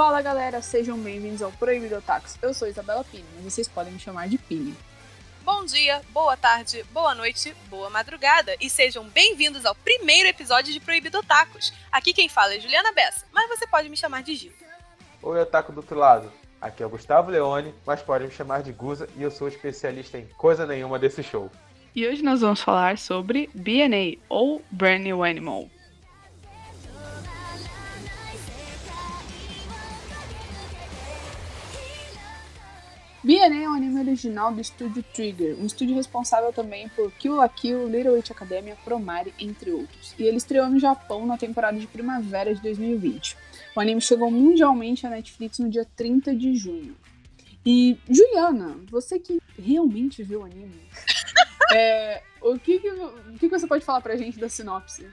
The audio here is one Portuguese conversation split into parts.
Fala galera, sejam bem-vindos ao Proibido Otakus. Eu sou Isabela Pini, mas vocês podem me chamar de Pini. Bom dia, boa tarde, boa noite, boa madrugada e sejam bem-vindos ao primeiro episódio de Proibido Otakus. Aqui quem fala é Juliana Bessa, mas você pode me chamar de Gil. Oi, Otaku do outro lado. Aqui é o Gustavo Leone, mas podem me chamar de Guza e eu sou especialista em coisa nenhuma desse show. E hoje nós vamos falar sobre BNA, ou Brand New Animal. BNA é um anime original do estúdio Trigger, um estúdio responsável também por Kill la Kill, Little Witch Academia, Promare, entre outros. E ele estreou no Japão na temporada de primavera de 2020. O anime chegou mundialmente à Netflix no dia 30 de junho. E, Juliana, você que realmente viu o anime, é, o, que, que, o que você pode falar pra gente da sinopse?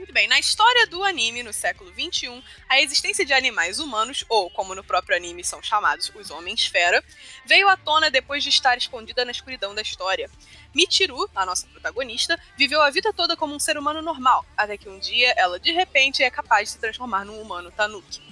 Muito bem, na história do anime no século XXI, a existência de animais humanos, ou como no próprio anime são chamados, os Homens-Fera, veio à tona depois de estar escondida na escuridão da história. Michiru, a nossa protagonista, viveu a vida toda como um ser humano normal, até que um dia ela de repente é capaz de se transformar num humano tanuki.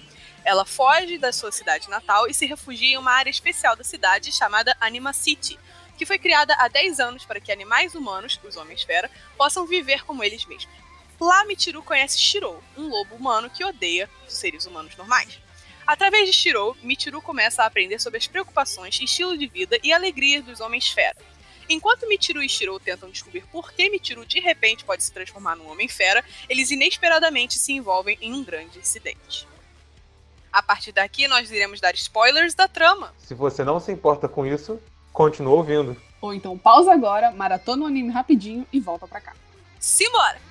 Ela foge da sua cidade natal e se refugia em uma área especial da cidade chamada Anima City, que foi criada há 10 anos para que animais humanos, os Homens-Fera, possam viver como eles mesmos. Lá, Michiru conhece Shirou, um lobo humano que odeia seres humanos normais. Através de Shirou, Michiru começa a aprender sobre as preocupações, estilo de vida e alegrias dos Homens-Fera. Enquanto Michiru e Shirou tentam descobrir por que Michiru de repente pode se transformar num Homem-Fera, eles inesperadamente se envolvem em um grande incidente. A partir daqui, nós iremos dar spoilers da trama. Se você não se importa com isso, continua ouvindo. Ou então pausa agora, maratona o anime rapidinho e volta pra cá. Simbora!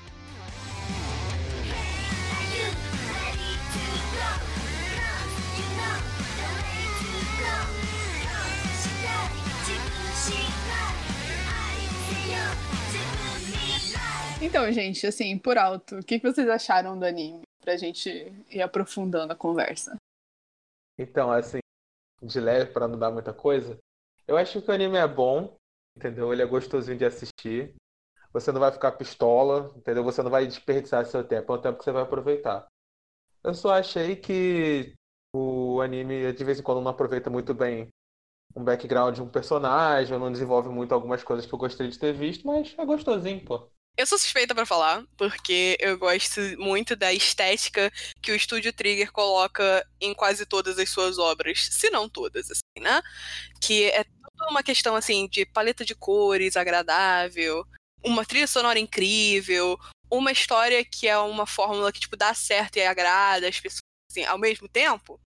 Então, gente, assim, por alto, o que vocês acharam do anime? Pra gente ir aprofundando a conversa. Então, assim, de leve, para não dar muita coisa, eu acho que o anime é bom, entendeu? Ele é gostosinho de assistir. Você não vai ficar pistola, entendeu? Você não vai desperdiçar seu tempo, é um tempo que você vai aproveitar. Eu só achei que o anime, de vez em quando, não aproveita muito bem um background de um personagem, não desenvolve muito algumas coisas que eu gostaria de ter visto, mas é gostosinho, pô. Eu sou suspeita para falar, porque eu gosto muito da estética que o estúdio Trigger coloca em quase todas as suas obras, se não todas, assim, né? Que é toda uma questão assim de paleta de cores agradável, uma trilha sonora incrível, uma história que é uma fórmula que tipo dá certo e agrada as pessoas assim, ao mesmo tempo.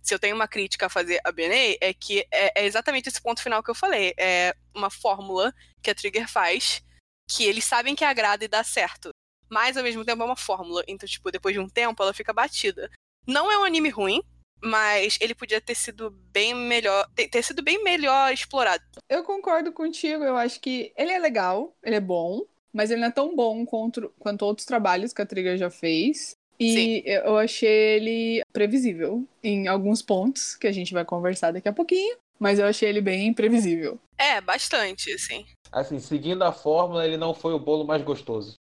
Se eu tenho uma crítica a fazer a BNA, é que é, é exatamente esse ponto final que eu falei. É uma fórmula que a Trigger faz que eles sabem que agrada e dá certo. Mas ao mesmo tempo é uma fórmula. Então, tipo, depois de um tempo ela fica batida. Não é um anime ruim, mas ele podia ter sido bem melhor, ter, sido bem melhor explorado. Eu concordo contigo, eu acho que ele é legal, ele é bom, mas ele não é tão bom quanto, quanto outros trabalhos que a Trigger já fez. E Sim. eu achei ele previsível em alguns pontos que a gente vai conversar daqui a pouquinho, mas eu achei ele bem previsível. É, bastante, assim. Assim, seguindo a fórmula, ele não foi o bolo mais gostoso.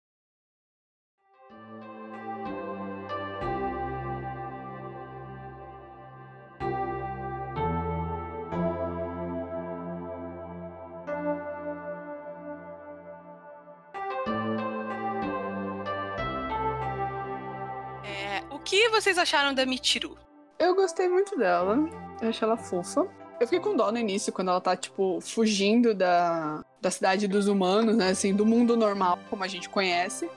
É, o que vocês acharam da Michiru? Eu gostei muito dela. Eu achei ela fofa. Eu fiquei com dó no início, quando ela tá, tipo, fugindo da, da cidade dos humanos, né? Assim, do mundo normal, como a gente conhece.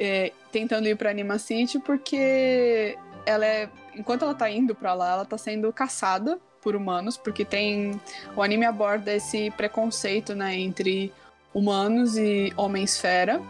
É, tentando ir pra Anima City, porque ela é. Enquanto ela tá indo pra lá, ela tá sendo caçada por humanos, porque tem. O anime aborda esse preconceito, né, entre humanos e homens-fera.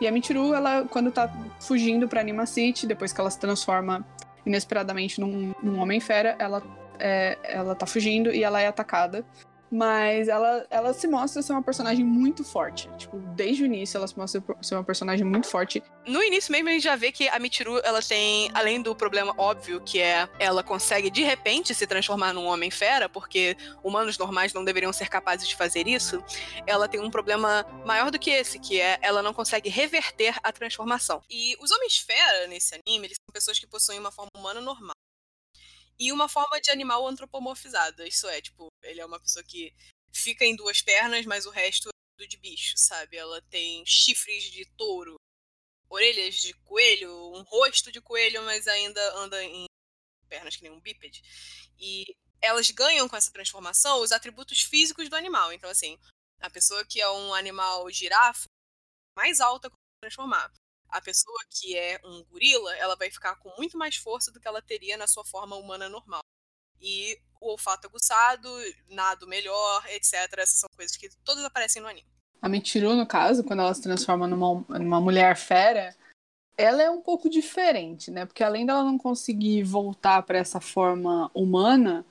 E a Michiru, ela, quando tá fugindo pra Anima City, depois que ela se transforma inesperadamente num, num homem-fera, ela é, ela tá fugindo e ela é atacada. Mas ela, ela se mostra ser uma personagem muito forte. Tipo, desde o início ela se mostra ser uma personagem muito forte. No início mesmo a gente já vê que a Michiru, ela tem, além do problema óbvio, que é ela consegue de repente se transformar num homem fera, porque humanos normais não deveriam ser capazes de fazer isso, ela tem um problema maior do que esse, que é ela não consegue reverter a transformação. E os homens fera nesse anime, eles são pessoas que possuem uma forma humana normal. E uma forma de animal antropomorfizada. Isso é, tipo, ele é uma pessoa que fica em duas pernas, mas o resto é tudo de bicho, sabe? Ela tem chifres de touro, orelhas de coelho, um rosto de coelho, mas ainda anda em pernas que nem um bípede. E elas ganham com essa transformação os atributos físicos do animal. Então, assim, a pessoa que é um animal girafa, mais alta transformar. A pessoa que é um gorila, ela vai ficar com muito mais força do que ela teria na sua forma humana normal. E o olfato aguçado, nado melhor, etc. Essas são coisas que todas aparecem no anime. A Michiru, no caso, quando ela se transforma numa, numa mulher fera, ela é um pouco diferente, né? Porque além dela não conseguir voltar para essa forma humana,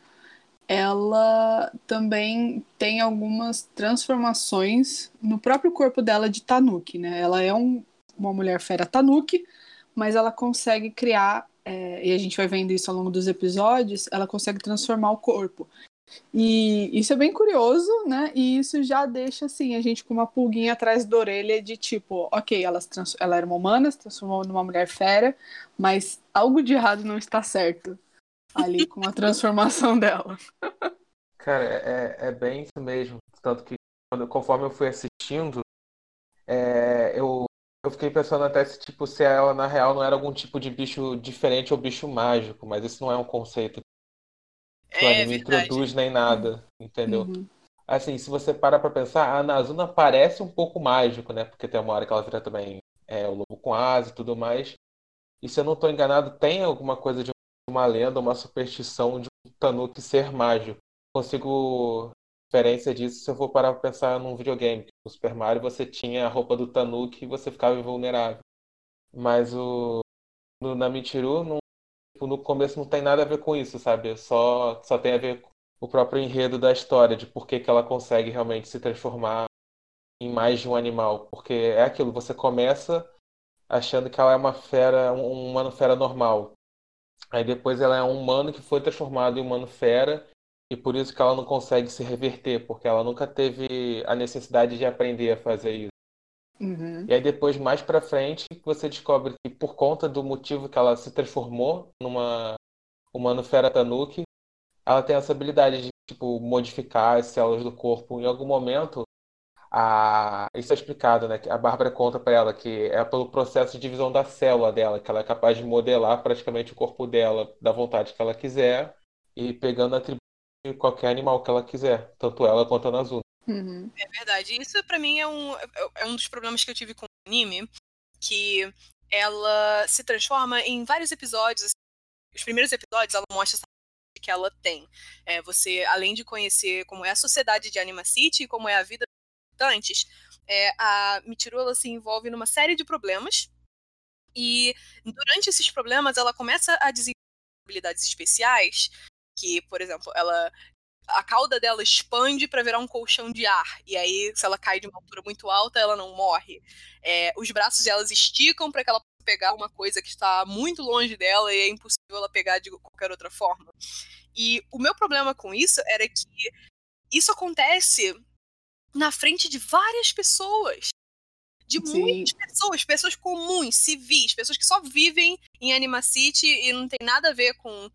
ela também tem algumas transformações no próprio corpo dela de Tanuki, né? Ela é um, uma mulher fera Tanuki, mas ela consegue criar, é, e a gente vai vendo isso ao longo dos episódios, ela consegue transformar o corpo. E isso é bem curioso, né? E isso já deixa assim a gente com uma pulguinha atrás da orelha de tipo, ok, ela, ela era uma humana, se transformou numa mulher fera, mas algo de errado não está certo ali com a transformação dela. Cara, é, é bem isso mesmo. Tanto que quando, conforme eu fui assistindo, é, eu, eu fiquei pensando até se, tipo, se ela na real não era algum tipo de bicho diferente ou bicho mágico, mas isso não é um conceito que o É anime verdade. introduz nem nada, entendeu? Uhum. Assim, se você para pra pensar, a Nazuna parece um pouco mágico, né? Porque tem uma hora que ela vira também é, o lobo com asa e tudo mais. E se eu não estou enganado, tem alguma coisa de uma lenda, uma superstição de um Tanuki ser mágico. Consigo referência disso se eu for parar pra pensar num videogame. No Super Mario você tinha a roupa do Tanuki e você ficava invulnerável. Mas o no, na Michiru, não, tipo, no começo não tem nada a ver com isso, sabe? Só, só tem a ver com o próprio enredo da história, de por que, que ela consegue realmente se transformar em mais de um animal. Porque é aquilo, você começa achando que ela é uma fera, um humano fera normal. Aí depois ela é um humano que foi transformado em humano fera e por isso que ela não consegue se reverter, porque ela nunca teve a necessidade de aprender a fazer isso. Uhum. E aí depois, mais pra frente, você descobre que por conta do motivo que ela se transformou numa humano fera Tanuki, ela tem essa habilidade de tipo modificar as células do corpo. Em algum momento, a... isso é explicado, né? A Bárbara conta pra ela que é pelo processo de divisão da célula dela, que ela é capaz de modelar praticamente o corpo dela da vontade que ela quiser e pegando atributos de qualquer animal que ela quiser, tanto ela quanto a Nazuna. Uhum. É verdade. Isso pra mim é um, é- é um dos problemas que eu tive com o anime, que ela se transforma em vários episódios. assim, Os primeiros episódios ela mostra essa que ela tem. É, você, além de conhecer como é a sociedade de Anima City e como é a vida dos habitantes, é, a Michiru ela se envolve numa série de problemas. E durante esses problemas ela começa a desenvolver habilidades especiais, que, por exemplo, ela a cauda dela expande para virar um colchão de ar. E aí, se ela cai de uma altura muito alta, ela não morre. É, os braços delas esticam para que ela possa pegar uma coisa que está muito longe dela e é impossível ela pegar de qualquer outra forma. E o meu problema com isso era que isso acontece na frente de várias pessoas. De Sim. muitas pessoas, pessoas comuns, civis, pessoas que só vivem em Anima City e não tem nada a ver com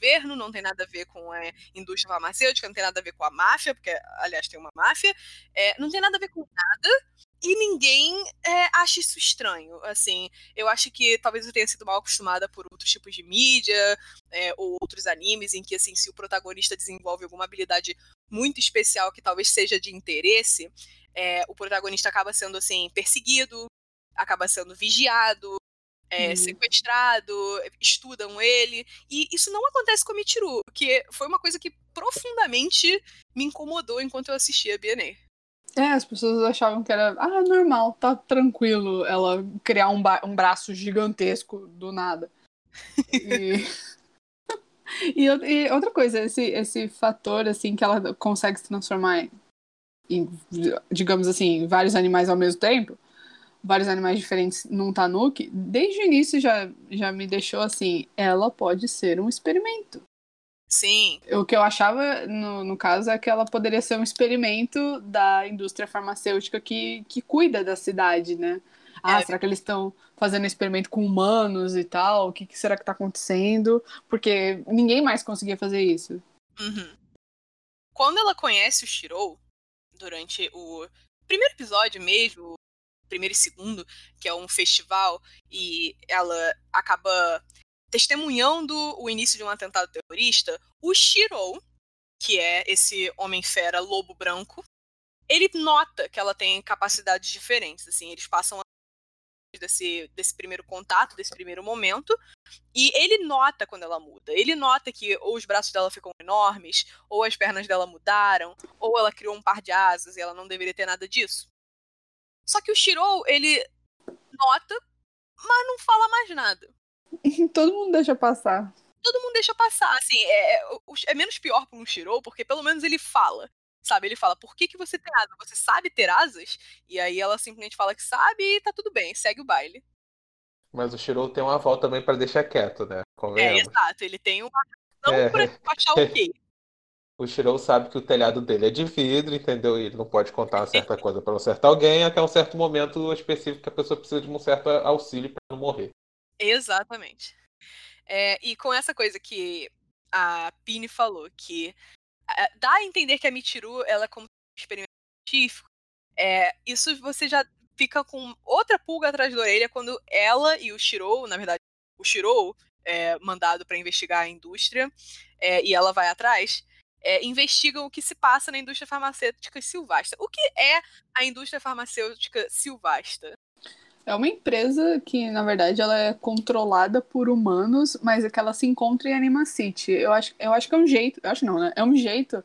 governo, não tem nada a ver com a indústria farmacêutica, não tem nada a ver com a máfia, porque, aliás, tem uma máfia, é, não tem nada a ver com nada, e ninguém é, acha isso estranho. Assim, eu acho que talvez eu tenha sido mal acostumada por outros tipos de mídia, é, ou outros animes, em que, assim, se o protagonista desenvolve alguma habilidade muito especial que talvez seja de interesse, é, o protagonista acaba sendo, assim, perseguido, acaba sendo vigiado, é, Uhum. sequestrado, estudam ele. E isso não acontece com a Michiru, que foi uma coisa que profundamente me incomodou enquanto eu assistia a BNA. É, as pessoas achavam que era, ah, normal, tá tranquilo ela criar um, um braço gigantesco do nada. E, e, e outra coisa, esse, esse fator, assim, que ela consegue se transformar em, em, digamos assim, vários animais ao mesmo tempo, vários animais diferentes num tanuki, desde o início já, já me deixou assim, ela pode ser um experimento. Sim, O que eu achava, no, no caso, é que ela poderia ser um experimento da indústria farmacêutica que, que cuida da cidade, né? Ah, É. será que eles estão fazendo experimento com humanos e tal? O que, que será que tá acontecendo? Porque ninguém mais conseguia fazer isso. Uhum. Quando ela conhece o Shirou, durante o primeiro episódio mesmo, primeiro e segundo, que é um festival, e ela acaba testemunhando o início de um atentado terrorista, o Shirou, que é esse homem-fera lobo branco, ele nota que ela tem capacidades diferentes, assim, eles passam desse, desse primeiro contato, desse primeiro momento, e ele nota quando ela muda. Ele nota que ou os braços dela ficam enormes, ou as pernas dela mudaram, ou ela criou um par de asas e ela não deveria ter nada disso. Só que o Shirou, ele nota, mas não fala mais nada. Todo mundo deixa passar. Todo mundo deixa passar, assim, é, é, é menos pior para um Shirou, porque pelo menos ele fala. Sabe, ele fala, por que, que você tem asas? Você sabe ter asas? E aí ela simplesmente fala que sabe e tá tudo bem, segue o baile. Mas o Shirou tem uma volta também pra deixar quieto, né? É, Convenhamos. exato, ele tem uma razão É. pra achar ok. O Shirou sabe que o telhado dele é de vidro, entendeu? E ele não pode contar uma certa coisa pra um certo alguém até um certo momento específico que a pessoa precisa de um certo auxílio pra não morrer. Exatamente. É, e com essa coisa que a Pini falou, que é, dá a entender que a Michiru, ela é como um experimento científico, é, isso você já fica com outra pulga atrás da orelha quando ela e o Shirou, na verdade, o Shirou é mandado para investigar a indústria é, e ela vai atrás, é, investigam o que se passa na indústria farmacêutica silvastra. O que é a indústria farmacêutica silvastra? É uma empresa que, na verdade, ela é controlada por humanos, mas é que ela se encontra em Anima City. Eu acho, eu acho que é um jeito, eu acho não, né? É um jeito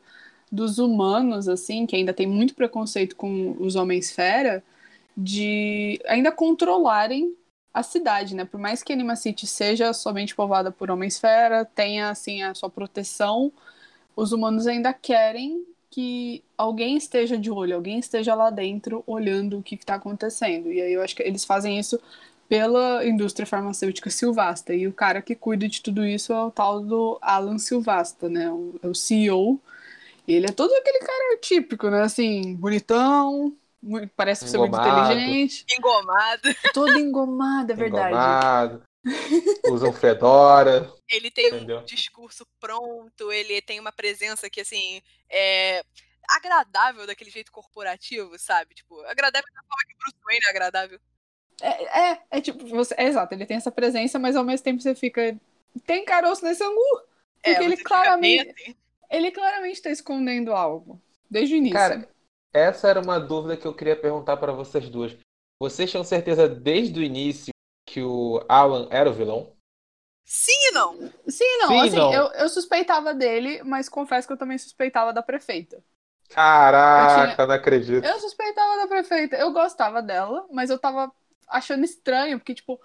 dos humanos, assim, que ainda tem muito preconceito com os homens fera, de ainda controlarem a cidade, né? Por mais que Anima City seja somente povoada por homens fera, tenha, assim, a sua proteção, os humanos ainda querem que alguém esteja de olho, alguém esteja lá dentro olhando o que está acontecendo. E aí eu acho que eles fazem isso pela indústria farmacêutica Silvasta. E o cara que cuida de tudo isso é o tal do Alan Silvasta, né? O, é o CEO. E ele é todo aquele cara típico, né? Assim, bonitão, parece ser muito Engomado. inteligente. Engomado. Todo engomado, é verdade. Engomado, usa um fedora, Ele tem entendeu? um discurso pronto, ele tem uma presença que, assim, é agradável daquele jeito corporativo, sabe? Tipo, agradável da forma que o Bruce Wayne é agradável. É, é, é tipo, você, é exato, ele tem essa presença, mas ao mesmo tempo você fica. Tem caroço nesse angu. É, Porque ele fica bem claramente, assim. ele claramente tá escondendo algo. Desde o início. Cara, essa era uma dúvida que eu queria perguntar pra vocês duas. Vocês tinham certeza desde o início que o Alan era o vilão? Sim e não. Sim, não, Sim, assim, não. Eu, eu suspeitava dele, mas confesso que eu também suspeitava da prefeita. Caraca, Eu tinha- não acredito. Eu suspeitava da prefeita. Eu gostava dela, mas eu tava achando estranho, porque, tipo,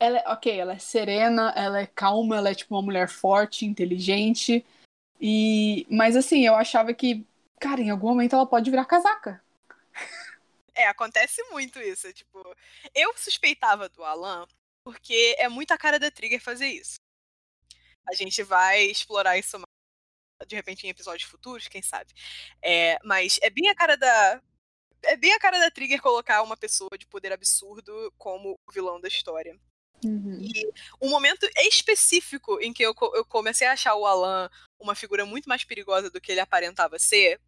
ela é, ok, ela é serena, ela é calma, ela é, tipo, uma mulher forte, inteligente. E, mas, assim, eu achava que, cara, em algum momento ela pode virar casaca. É, acontece muito isso. Tipo, eu suspeitava do Alan porque é muito a cara da Trigger fazer isso. A gente vai explorar isso mais, de repente em episódios futuros, quem sabe. É, mas é bem a cara da. É bem a cara da Trigger colocar uma pessoa de poder absurdo como o vilão da história. E um momento específico em que eu, eu comecei a achar o Alan uma figura muito mais perigosa do que ele aparentava ser,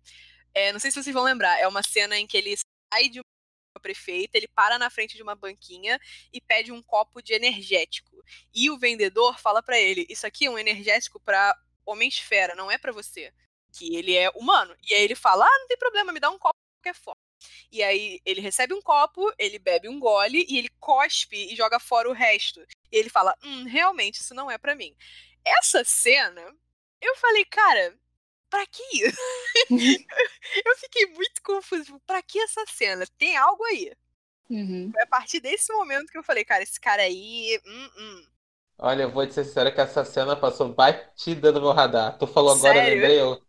é, não sei se vocês vão lembrar, é uma cena em que ele sai de uma prefeita, ele para na frente de uma banquinha e pede um copo de energético. E o vendedor fala pra ele: Isso aqui é um energético pra homem-esfera, não é pra você. Que ele é humano. E aí ele fala: Ah, não tem problema, me dá um copo de qualquer forma. E aí ele recebe um copo, ele bebe um gole e ele cospe e joga fora o resto. E ele fala: Hum, realmente, isso não é pra mim. Essa cena, eu falei, cara, pra que isso? eu fiquei muito confusa. Tipo, pra que essa cena? Tem algo aí. Uhum. Foi a partir desse momento que eu falei, cara, esse cara aí. Hum, hum. Olha, eu vou te ser sincero que essa cena passou batida no meu radar. Tu falou agora, eu Sério? lembrei. Eu...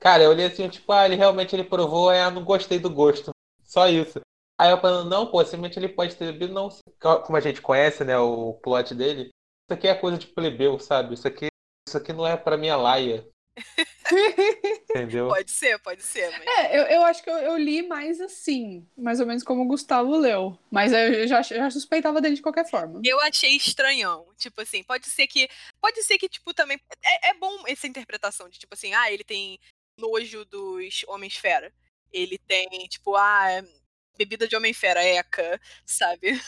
Cara, eu olhei assim, tipo, ah, ele realmente ele provou, é, não gostei do gosto. Só isso. Aí eu falando, não, pô, simplesmente ele pode ter bebido, não. Como a gente conhece, né, o plot dele, isso aqui é coisa de plebeu, sabe? Isso aqui, isso aqui não é pra minha laia. Entendeu? Pode ser, pode ser. Mas... É, eu, eu acho que eu, eu li mais assim, mais ou menos como o Gustavo leu. Mas eu já, já suspeitava dele de qualquer forma. Eu achei estranhão. Tipo assim, pode ser que. Pode ser que, tipo, também. É, é bom essa interpretação de, tipo assim, ah, ele tem nojo dos Homens-Fera. Ele tem, tipo, ah, bebida de Homem-Fera, Eca, sabe?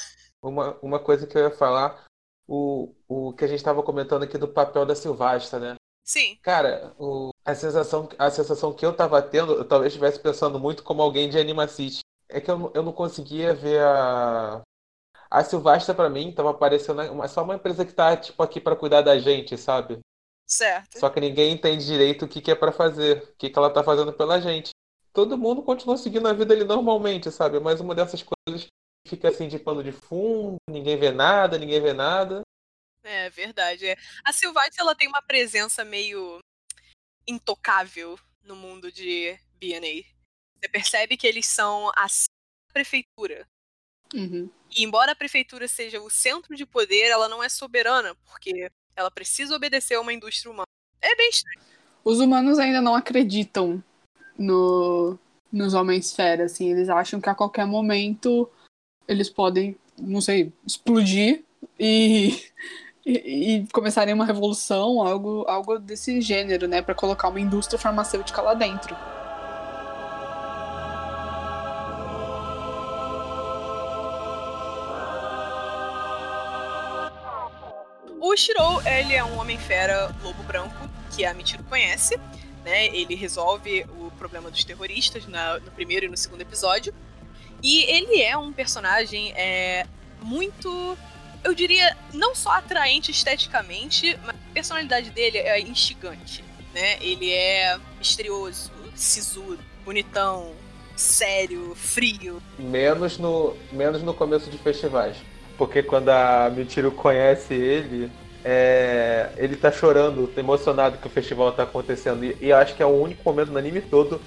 Uma, uma coisa que eu ia falar, o, o que a gente estava comentando aqui do papel da Silvasta, né? Sim. Cara, o, a, sensação, a sensação que eu tava tendo, eu talvez estivesse pensando muito como alguém de Anima City. É que eu, eu não conseguia ver a. A Silvasta, pra mim, tava parecendo uma, só uma empresa que tá, tipo, aqui para cuidar da gente, sabe? Certo. Só que ninguém entende direito o que, que é para fazer, o que, que ela tá fazendo pela gente. Todo mundo continua seguindo a vida ali normalmente, sabe? Mas uma dessas coisas fica assim de pano de fundo, ninguém vê nada, ninguém vê nada. É verdade. É. A Silvate ela tem uma presença meio intocável no mundo de BNA. Você percebe que eles são a prefeitura. Uhum. E embora a prefeitura seja o centro de poder, ela não é soberana, porque ela precisa obedecer a uma indústria humana. É bem estranho. Os humanos ainda não acreditam no, nos homens fera, assim. Eles acham que a qualquer momento eles podem, não sei, explodir e, e, e começarem uma revolução, algo, algo desse gênero, né, para colocar uma indústria farmacêutica lá dentro. O Shirou, ele é um homem-fera lobo branco que a Michiru conhece, né? Ele resolve o problema dos terroristas na, no primeiro e no segundo episódio. E ele é um personagem é, muito. Eu diria, não só atraente esteticamente, mas a personalidade dele é instigante. Né? Ele é misterioso, sisudo, bonitão, sério, frio. Menos no, menos no começo de festivais. Porque quando a Michiru conhece ele, é, ele tá chorando, tá emocionado que o festival tá acontecendo. E, e acho que é o único momento no anime todo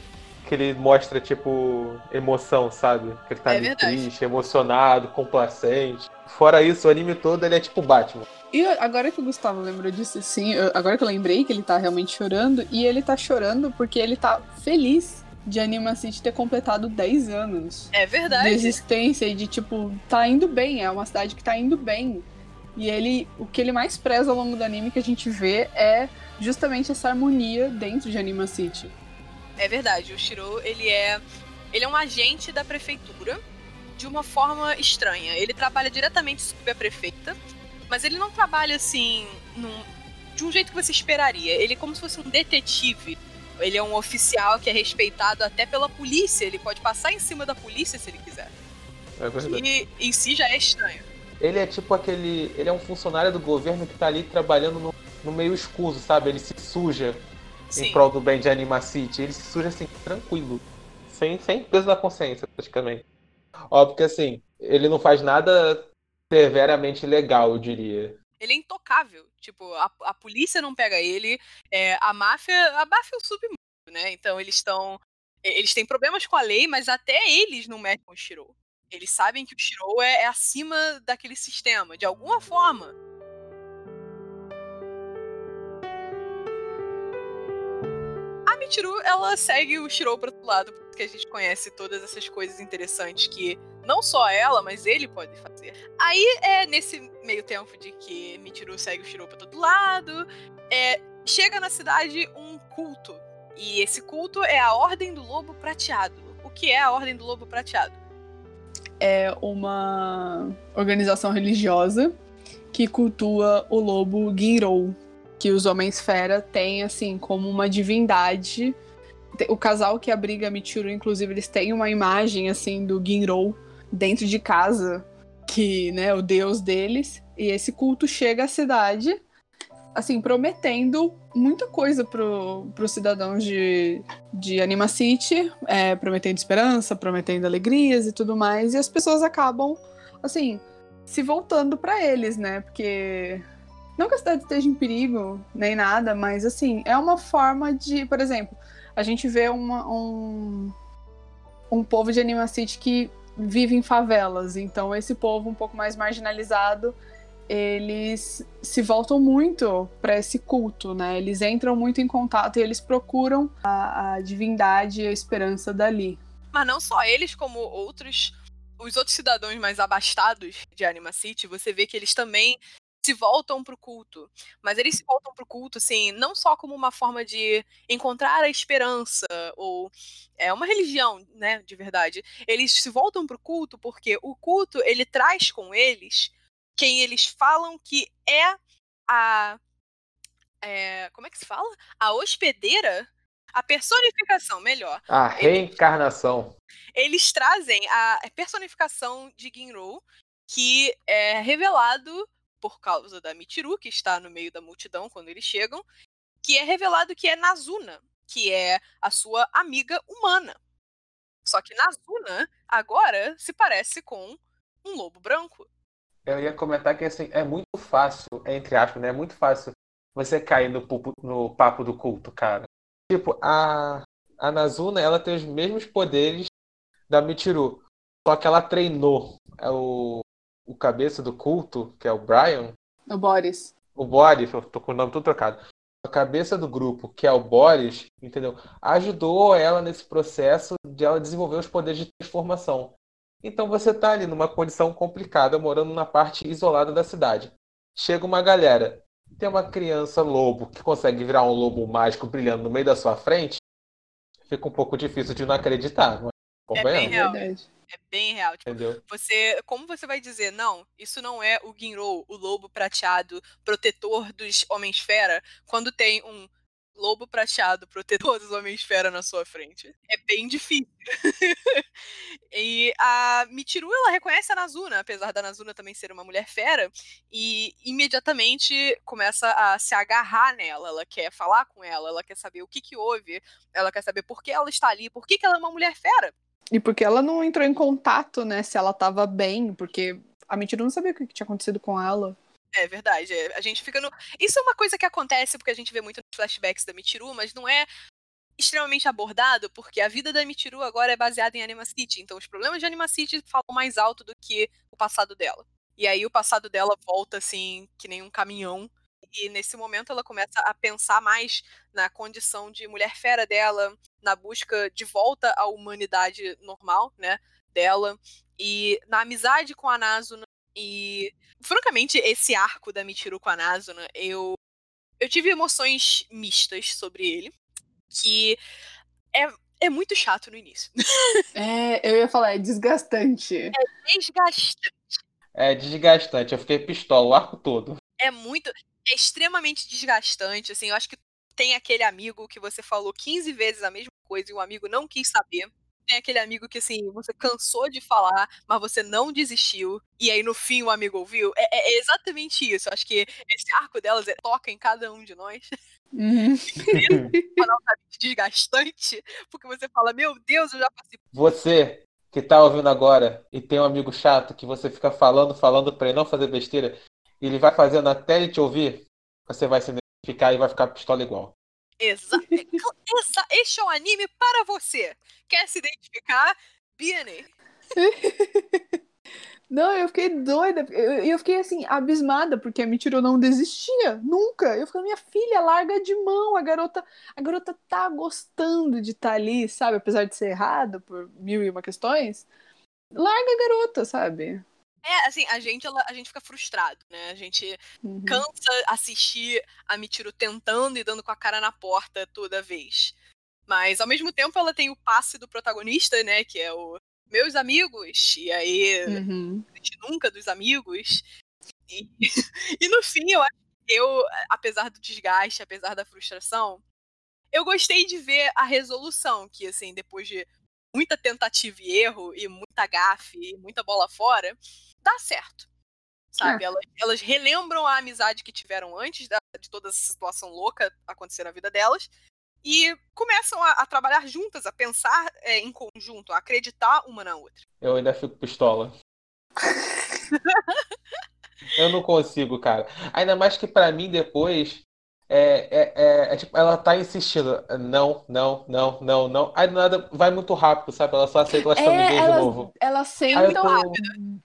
que ele mostra, tipo, emoção, sabe? Que ele tá É ali verdade. triste, emocionado, complacente. Fora isso, o anime todo ele é tipo Batman. E agora que o Gustavo lembrou disso, sim, agora que eu lembrei que ele tá realmente chorando, e ele tá chorando porque ele tá feliz de Anima City ter completado 10 anos É de verdade. existência e de, tipo, tá indo bem, é uma cidade que tá indo bem. E ele, o que ele mais preza ao longo do anime que a gente vê é justamente essa harmonia dentro de Anima City. É verdade. O Shiro, ele é. Ele é um agente da prefeitura de uma forma estranha. Ele trabalha diretamente sob a prefeita, mas ele não trabalha assim num- de um jeito que você esperaria. Ele é como se fosse um detetive. Ele é um oficial que é respeitado até pela polícia. Ele pode passar em cima da polícia se ele quiser. É verdade. E em si já é estranho. Ele é tipo aquele. Ele é um funcionário do governo que tá ali trabalhando no, no meio escuso, sabe? Ele se suja Sim. em prol do bem de Anima City. Ele suja assim, tranquilo. Sem, sem peso na consciência, praticamente. Óbvio que assim, ele não faz nada severamente legal, eu diria. Ele é intocável. Tipo, a, a polícia não pega ele, é, a máfia. A máfia é o submundo, né? Então eles estão. Eles têm problemas com a lei, mas até eles não mexem com o Shiro. Eles sabem que o Shiro é, é acima daquele sistema, de alguma forma. Michiru, ela segue o Shiro pro outro lado, porque a gente conhece todas essas coisas interessantes que não só ela, mas ele pode fazer. Aí, é nesse meio tempo de que Michiru segue o Shiro pra todo lado, é, chega na cidade um culto. E esse culto é a Ordem do Lobo Prateado. O que é a Ordem do Lobo Prateado? É uma organização religiosa que cultua o lobo Ginrou, que os homens fera têm assim como uma divindade. O casal que abriga Michiru, inclusive, eles têm uma imagem assim do Ginrou dentro de casa, que, né, o deus deles. E esse culto chega à cidade, assim, prometendo muita coisa pro, pros cidadãos de, de Anima City, é, prometendo esperança, prometendo alegrias e tudo mais. E as pessoas acabam, assim, se voltando pra eles, né? Porque não que a cidade esteja em perigo, nem nada, mas assim, é uma forma de, por exemplo, a gente vê uma- um, um povo de Anima City que vive em favelas, então esse povo um pouco mais marginalizado, eles se voltam muito para esse culto, né? Eles entram muito em contato e eles procuram a, a divindade e a esperança dali. Mas não só eles, como outros os outros cidadãos mais abastados de Anima City, você vê que eles também se voltam pro culto. Mas eles se voltam pro culto, assim, não só como uma forma de encontrar a esperança, ou é uma religião, né, de verdade. Eles se voltam pro culto porque o culto, ele traz com eles quem eles falam que é a. É, como é que se fala? A hospedeira? A personificação, melhor. A reencarnação. Eles, eles trazem a personificação de Ginro, que é revelado por causa da Michiru, que está no meio da multidão quando eles chegam, que é revelado que é Nazuna, que é a sua amiga humana. Só que Nazuna agora se parece com um lobo branco. Eu ia comentar que assim, é muito fácil, entre aspas, né? É muito fácil você cair no, no papo do culto, cara. Tipo, a, a Nazuna, ela tem os mesmos poderes da Michiru. Só que ela treinou é o, o cabeça do culto, que é o Brian. O Boris. O Boris, eu tô com o nome tudo trocado. A cabeça do grupo, que é o Boris, entendeu? Ajudou ela nesse processo de ela desenvolver os poderes de transformação. Então você está ali numa condição complicada, morando na parte isolada da cidade. Chega uma galera, tem uma criança lobo que consegue virar um lobo mágico brilhando no meio da sua frente, fica um pouco difícil de não acreditar, não é? É bem real. É bem real. Tipo, Entendeu? Você, como você vai dizer, não, isso não é o Ginro, o lobo prateado, protetor dos Homens-Fera, quando tem um lobo prateado protetor dos Homens-Fera na sua frente. É bem difícil. e a Michiru, ela reconhece a Nazuna, apesar da Nazuna também ser uma mulher fera, e imediatamente começa a se agarrar nela. Ela quer falar com ela, ela quer saber o que que houve, ela quer saber por que ela está ali, por que, que ela é uma mulher fera. E porque ela não entrou em contato, né, se ela estava bem, porque a Michiru não sabia o que tinha acontecido com ela. É verdade. É, a gente fica no. Isso é uma coisa que acontece porque a gente vê muito nos flashbacks da Michiru, mas não é extremamente abordado, porque a vida da Michiru agora é baseada em Anima City. Então os problemas de Anima City falam mais alto do que o passado dela. E aí o passado dela volta assim, que nem um caminhão. E nesse momento ela começa a pensar mais na condição de mulher fera dela, na busca de volta à humanidade normal, né, dela, e na amizade com a Nazuna e, francamente, esse arco da Michiru com a Nazuna, eu, eu tive emoções mistas sobre ele, que é, é muito chato no início. É, eu ia falar, é desgastante. É desgastante. É desgastante, eu fiquei pistola o arco todo. É muito, é extremamente desgastante, assim, eu acho que tem aquele amigo que você falou 15 vezes a mesma coisa e o amigo não quis saber tem aquele amigo que, assim, você cansou de falar, mas você não desistiu, e aí no fim o amigo ouviu. É, é exatamente isso. Acho que esse arco delas é, toca em cada um de nós. Uhum. desgastante, porque você fala, meu Deus, eu já passei. Você que tá ouvindo agora e tem um amigo chato que você fica falando, falando pra ele não fazer besteira, ele vai fazendo até ele te ouvir, você vai se identificar e vai ficar pistola igual. Exa exa este é um anime para você. Quer se identificar? Biane. Não, eu fiquei doida. Eu, eu fiquei assim, abismada, porque a Michiru não desistia. Nunca. Eu fiquei, minha filha, larga de mão. A garota, a garota tá gostando de estar tá ali, sabe? Apesar de ser errado por mil e uma questões. Larga a garota, sabe? É, assim, a gente, ela, a gente fica frustrado, né? A gente uhum. cansa assistir a Michiru tentando e dando com a cara na porta toda vez. Mas, ao mesmo tempo, ela tem o passe do protagonista, né? Que é o meus amigos. E aí, uhum. a gente nunca dos amigos. E, e no fim, eu, eu, apesar do desgaste, apesar da frustração, eu gostei de ver a resolução, que, assim, depois de muita tentativa e erro, e muita gafe, e muita bola fora, dá certo. Sabe? É. Elas, elas, relembram a amizade que tiveram antes da, de toda essa situação louca acontecer na vida delas. E começam a, a trabalhar juntas, a pensar é, em conjunto, a acreditar uma na outra. Eu ainda fico pistola. eu não consigo, cara. Ainda mais que para mim depois é, é, é, é, tipo, ela tá insistindo. Não, não, não, não, não. Aí do nada vai muito rápido, sabe? Ela só aceita elas estão É, de elas, novo. elas sentam, tô-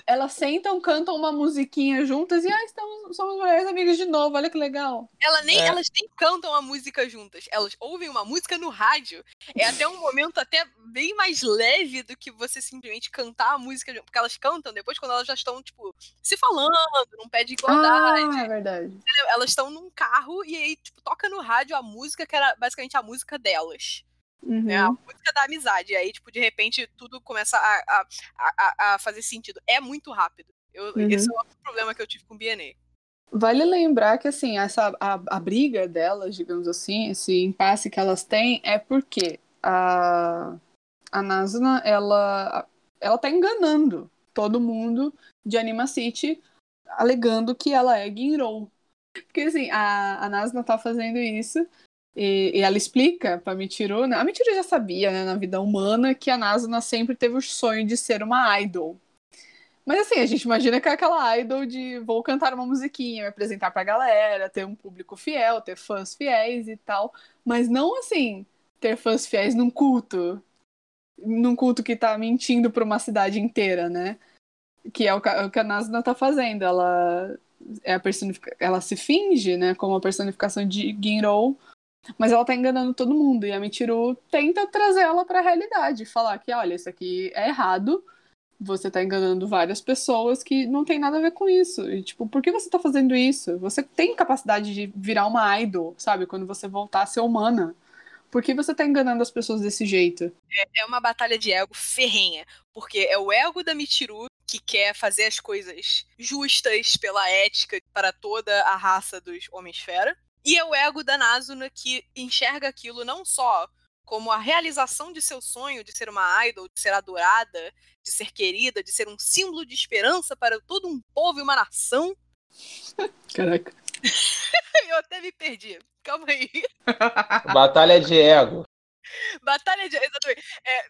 elas sentam, cantam uma musiquinha juntas e ah, estamos, somos melhores amigas de novo, olha que legal. Ela nem, É. Elas nem cantam a música juntas. Elas ouvem uma música no rádio. É até um momento até bem mais leve do que você simplesmente cantar a música. Porque elas cantam depois quando elas já estão, tipo, se falando, num pé de igualdade. Ah, é verdade. Elas estão num carro e aí, tipo, toca no rádio a música que era basicamente a música delas. Uhum. né? A música da amizade. E aí, tipo, de repente, tudo começa a, a, a, a fazer sentido. É muito rápido. Eu, Uhum. Esse é outro problema que eu tive com o BNA. Vale lembrar que assim, essa, a, a briga delas, digamos assim, esse impasse que elas têm é porque a, a Nasuna, ela, ela tá enganando todo mundo de Anima City, alegando que ela é Ginro. Porque assim, a, a Nasuna tá fazendo isso e, e ela explica pra Michiru, né? A Michiru já sabia, né, na vida humana, que a Nasuna sempre teve o sonho de ser uma idol. Mas assim, a gente imagina que é aquela idol de vou cantar uma musiquinha, me apresentar pra galera, ter um público fiel, ter fãs fiéis e tal. Mas não assim, ter fãs fiéis num culto. Num culto que tá mentindo pra uma cidade inteira, né? Que é o que a- o que a Nasuna tá fazendo. Ela é a personifica... ela se finge, né, como a personificação de Ginro, mas ela tá enganando todo mundo. E a Michiru tenta trazer ela pra realidade, falar que, olha, isso aqui é errado você tá enganando várias pessoas que não tem nada a ver com isso. E, tipo, por que você tá fazendo isso? Você tem capacidade de virar uma idol, sabe? Quando você voltar a ser humana. Por que você tá enganando as pessoas desse jeito? É uma batalha de ego ferrenha. Porque é o ego da Michiru que quer fazer as coisas justas pela ética para toda a raça dos Homens-Fera. E é o ego da Nazuna que enxerga aquilo não só como a realização de seu sonho de ser uma idol, de ser adorada, de ser querida, de ser um símbolo de esperança para todo um povo e uma nação. Caraca. Eu até me perdi. Calma aí. Batalha de ego. Batalha de. Exatamente. É,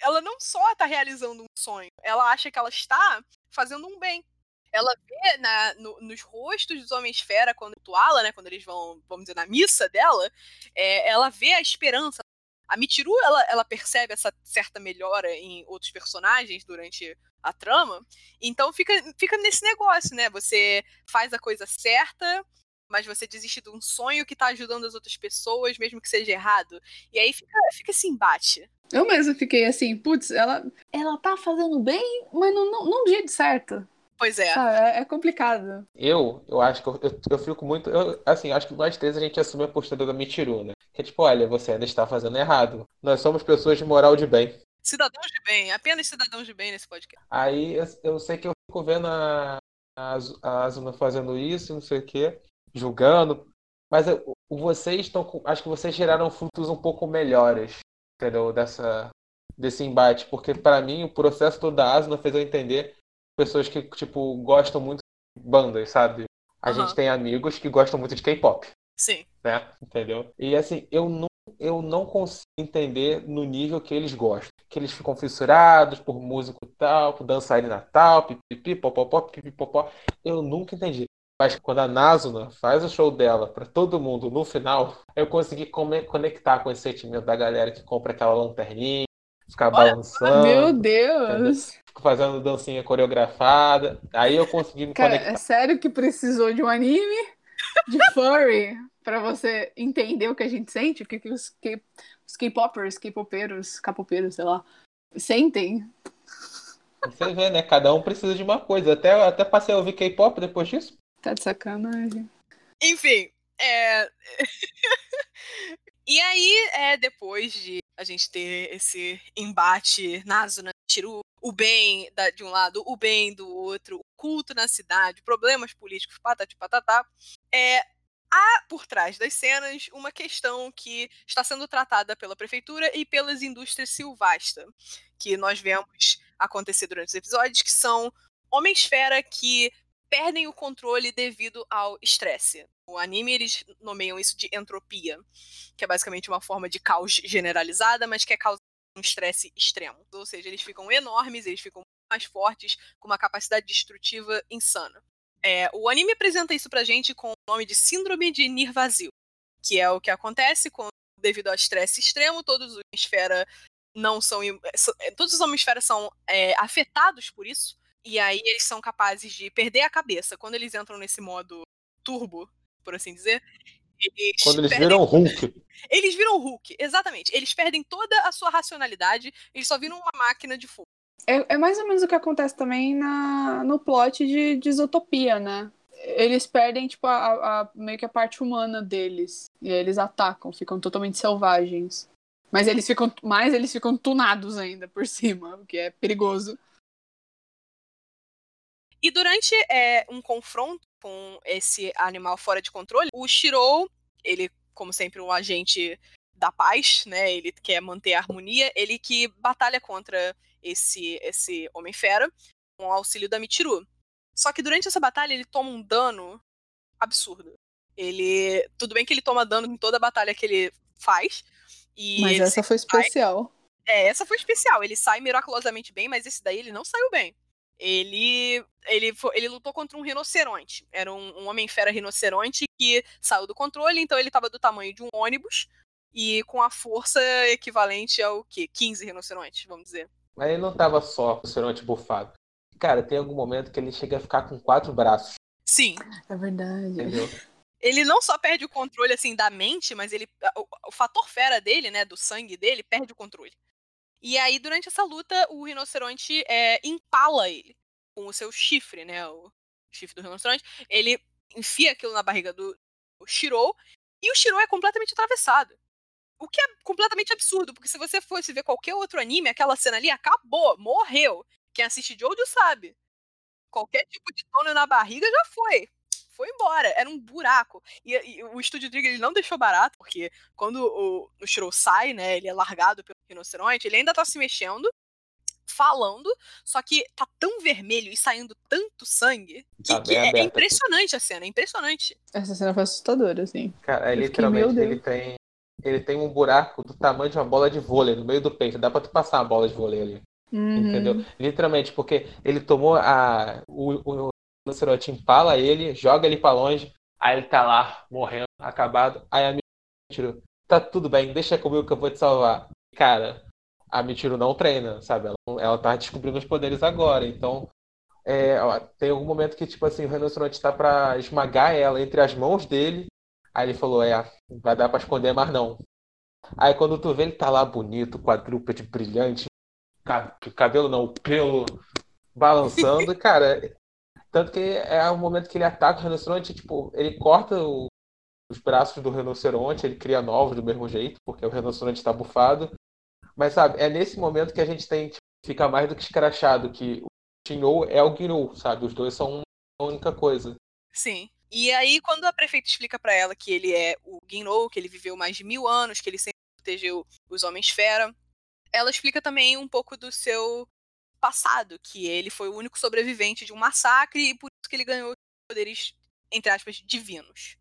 ela não só tá realizando um sonho, ela acha que ela está fazendo um bem. Ela vê na, no- nos rostos dos Homens-Fera, quando Tuala, né? Quando eles vão, vamos dizer, na missa dela, é, ela vê a esperança. A Michiru, ela, ela percebe essa certa melhora em outros personagens durante a trama. Então fica, fica nesse negócio, né? Você faz a coisa certa, mas você desiste de um sonho que tá ajudando as outras pessoas, mesmo que seja errado. E aí fica, fica esse embate. Eu mesma fiquei assim, putz, ela, ela tá fazendo bem, mas não, não, não jeito certo. Pois é. Sabe? É, é complicado. Eu, eu acho que eu, eu, eu fico muito. eu, assim, acho que nós três a gente assume a postura da Michiru, né? Que é tipo, olha, você ainda está fazendo errado. Nós somos pessoas de moral de bem. Cidadãos de bem, apenas cidadãos de bem nesse podcast. Aí eu, eu sei que eu fico vendo a, a, a Azuna fazendo isso, não sei o quê, julgando. Mas eu- vocês estão. com- Acho que vocês geraram frutos um pouco melhores, entendeu? Dessa, desse embate. Porque pra mim o processo todo da Asuna fez eu entender pessoas que, tipo, gostam muito de bandas, sabe? A Aham. gente tem amigos que gostam muito de K-pop Sim. né? Entendeu? E assim, eu não, eu não consigo entender no nível que eles gostam. Que eles ficam fissurados por músico tal, por dançarina tal, pipipi, popopó, pipipopó. Eu nunca entendi. Mas quando a Nazuna faz o show dela pra todo mundo no final, eu consegui conectar com esse sentimento da galera que compra aquela lanterninha, fica Olha, balançando, Meu Deus! fazendo dancinha coreografada. Aí eu consegui me Cara, conectar. é sério que precisou de um anime de furry pra você entender o que a gente sente? O que, que os os K-popers, K-popeiros, capopeiros, sei lá, sentem? Você vê, né? Cada um precisa de uma coisa. Até, até passei a ouvir K-pop depois disso. Tá de sacanagem. Enfim, é. e aí, é, depois de a gente ter esse embate Nazuna, Chiru, o bem da- de um lado, o bem do outro, o culto na cidade, problemas políticos, patati patatá, é, há por trás das cenas uma questão que está sendo tratada pela prefeitura e pelas indústrias Silvasta, que nós vemos acontecer durante os episódios, que são homens-fera que perdem o controle devido ao estresse. O anime eles nomeiam isso de entropia, que é basicamente uma forma de caos generalizada, mas que é causada por um estresse extremo. Ou seja, eles ficam enormes, eles ficam mais fortes, com uma capacidade destrutiva insana. É, o anime apresenta isso pra gente com o nome de Síndrome de Nir Vazio. Que é o que acontece quando, devido ao estresse extremo, todos os esfera não são. É, todos os homem-esfera são é, afetados por isso. E aí eles são capazes de perder a cabeça. Quando eles entram nesse modo turbo, por assim dizer. Eles Quando eles perdem... viram Hulk. Eles viram Hulk, exatamente. Eles perdem toda a sua racionalidade, eles só viram uma máquina de fogo. É, é mais ou menos o que acontece também na, no plot de, de Isotopia, né? Eles perdem, tipo, a, a, meio que a parte humana deles. E aí eles atacam, ficam totalmente selvagens. Mas eles ficam. Mais eles ficam tunados ainda por cima, o que é perigoso. E durante é, um confronto com esse animal fora de controle, o Shirou, ele, como sempre, um agente da paz, né? Ele quer manter a harmonia, ele que batalha contra esse esse homem fera com o auxílio da Michiru. Só que durante essa batalha ele toma um dano absurdo. Ele, tudo bem que ele toma dano em toda a batalha que ele faz. mas essa foi especial. Sai... É, essa foi especial. Ele sai miraculosamente bem, mas esse daí ele não saiu bem ele ele, ele lutou contra um rinoceronte. Era um, um homem-fera rinoceronte que saiu do controle, então ele estava do tamanho de um ônibus e com a força equivalente ao quê? 15 rinocerontes, vamos dizer. Mas ele não estava só rinoceronte bufado. Cara, tem algum momento que ele chega a ficar com quatro braços. Sim. É verdade. Entendeu? Ele não só perde o controle assim da mente, mas ele o, o fator fera dele, né, do sangue dele, perde o controle. E aí, durante essa luta, o rinoceronte é, empala ele com o seu chifre, né? O chifre do rinoceronte. Ele enfia aquilo na barriga do, Shirou. E o Shirou é completamente atravessado. O que é completamente absurdo, porque se você fosse ver qualquer outro anime, aquela cena ali acabou, morreu. Quem assiste Jojo sabe. Qualquer tipo de tono na barriga já foi foi embora. Era um buraco. E, e o Estúdio Trigger ele não deixou barato, porque quando o, o Shiro sai, né, ele é largado pelo rinoceronte, ele ainda tá se mexendo, falando, só que tá tão vermelho e saindo tanto sangue que, tá que é, é, impressionante a cena, é impressionante. Essa cena foi assustadora, assim. Cara, é, literalmente ele tem ele tem um buraco do tamanho de uma bola de vôlei no meio do peito. Dá pra tu passar uma bola de vôlei ali. Uhum. Entendeu? Literalmente, porque ele tomou a, o, o, rinoceronte empala ele, joga ele para longe, aí ele tá lá, morrendo, acabado. Aí a Michiru, tá tudo bem, deixa comigo que eu vou te salvar. Cara, a Michiru não treina, sabe? Ela, ela tá descobrindo os poderes agora, então é, ó, tem algum momento que, tipo assim, o rinoceronte tá pra esmagar ela entre as mãos dele. Aí ele falou, é, vai dar pra esconder, mas não. Aí quando tu vê ele tá lá bonito, quadrúpede brilhante, cabelo não, pelo balançando, cara, tanto que é o momento que ele ataca o rinoceronte, tipo, ele corta o, os braços do rinoceronte, ele cria novos do mesmo jeito, porque o rinoceronte está bufado. Mas, sabe, é nesse momento que a gente tem, tipo, fica mais do que escrachado, que o Shinou é o Ginou, sabe? Os dois são uma única coisa. Sim. E aí, quando a prefeita explica para ela que ele é o Ginou, que ele viveu mais de mil anos, que ele sempre protegeu os Homens-Fera, ela explica também um pouco do seu passado, que ele foi o único sobrevivente de um massacre e por isso que ele ganhou poderes, entre aspas, divinos.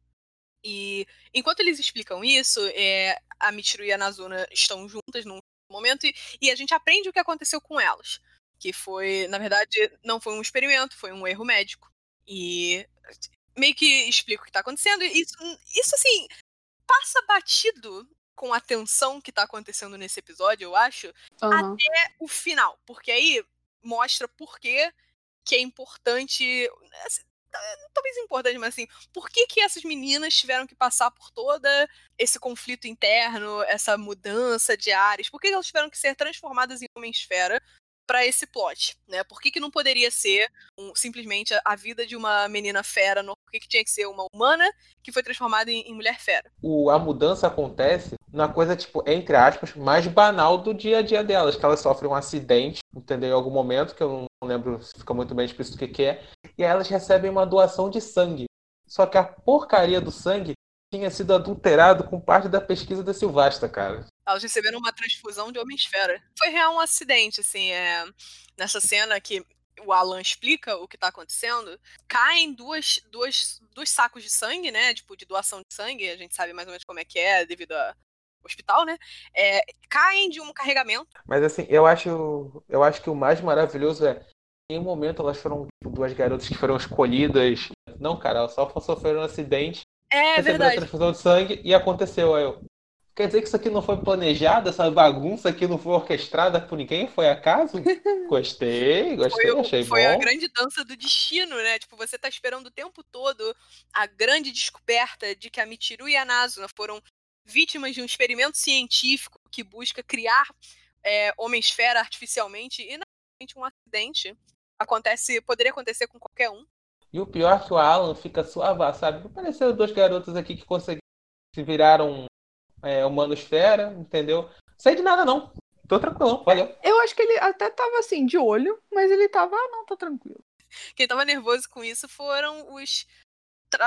E enquanto eles explicam isso, é, a Michiru e a Nazuna estão juntas num momento e, e, a gente aprende o que aconteceu com elas. Que foi, na verdade, não foi um experimento, foi um erro médico. E meio que explica o que está acontecendo. E isso, isso, assim, passa batido com a tensão que tá acontecendo nesse episódio, eu acho, uhum. até o final. Porque aí mostra por que, que é importante. Assim, talvez importante, mas assim, por que, que essas meninas tiveram que passar por todo esse conflito interno, essa mudança de áreas? Por que elas tiveram que ser transformadas em Homem-Esfera para esse plot, né? Por que, que não poderia ser um, simplesmente a, a, vida de uma menina fera? No, por que, que tinha que ser uma humana que foi transformada em, em mulher fera? O, a mudança acontece na coisa, tipo, entre aspas, mais banal do dia a dia delas, que elas sofrem um acidente, entendeu? Em algum momento, que eu não lembro se fica muito bem explícito o que, que é, e elas recebem uma doação de sangue. Só que a porcaria do sangue tinha sido adulterado com parte da pesquisa da Silvasta, cara. Elas receberam uma transfusão de Homem-Esfera. Foi real um acidente, assim, é... nessa cena que o Alan explica o que tá acontecendo, caem duas, duas, dois sacos de sangue, né? Tipo, de doação de sangue, a gente sabe mais ou menos como é que é, devido ao hospital, né? É, caem de um carregamento. Mas assim, eu acho, eu acho que o mais maravilhoso é em um momento elas foram tipo, duas garotas que foram escolhidas. Não, cara, elas só sofreram um acidente É recebeu verdade. a transfusão de sangue e aconteceu. Aí eu, quer dizer que isso aqui não foi planejado, essa bagunça aqui não foi orquestrada por ninguém, foi acaso? Gostei, gostei, Foi, achei foi bom. a grande dança do destino, né? Tipo, você tá esperando o tempo todo a grande descoberta de que a Michiru e a Nazuna foram vítimas de um experimento científico que busca criar é, Homem-Esfera artificialmente e, naturalmente, um acidente acontece, poderia acontecer com qualquer um. E o pior é que o Alan fica suave, sabe? Apareceram dois garotos aqui que conseguiram se viraram é, humanosfera, entendeu? Sei de nada não. Tô tranquilão, valeu. Eu acho que ele até tava assim, de olho, mas ele tava, ah, não, tô tranquilo. Quem tava nervoso com isso foram os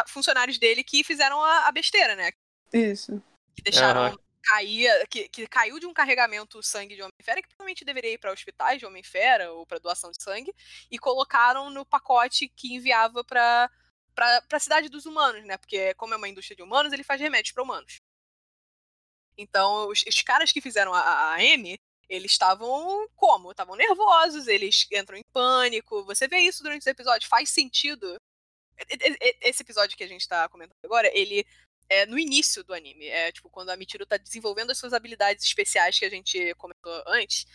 funcionários dele que fizeram a, a besteira, né? Isso. que deixaram Aham. cair, que, que caiu de um carregamento sangue de Homem-Fera, que provavelmente deveria ir para hospitais de Homem-Fera ou para doação de sangue, e colocaram no pacote que enviava para para a cidade dos humanos, né? Porque como é uma indústria de humanos, ele faz remédios para humanos. Então, os, os caras que fizeram a, a, M, eles estavam como? Estavam nervosos, eles entram em pânico. Você vê isso durante os episódios, faz sentido. Esse episódio que a gente tá comentando agora, ele é no início do anime. É tipo quando a Michiru tá desenvolvendo as suas habilidades especiais que a gente comentou antes.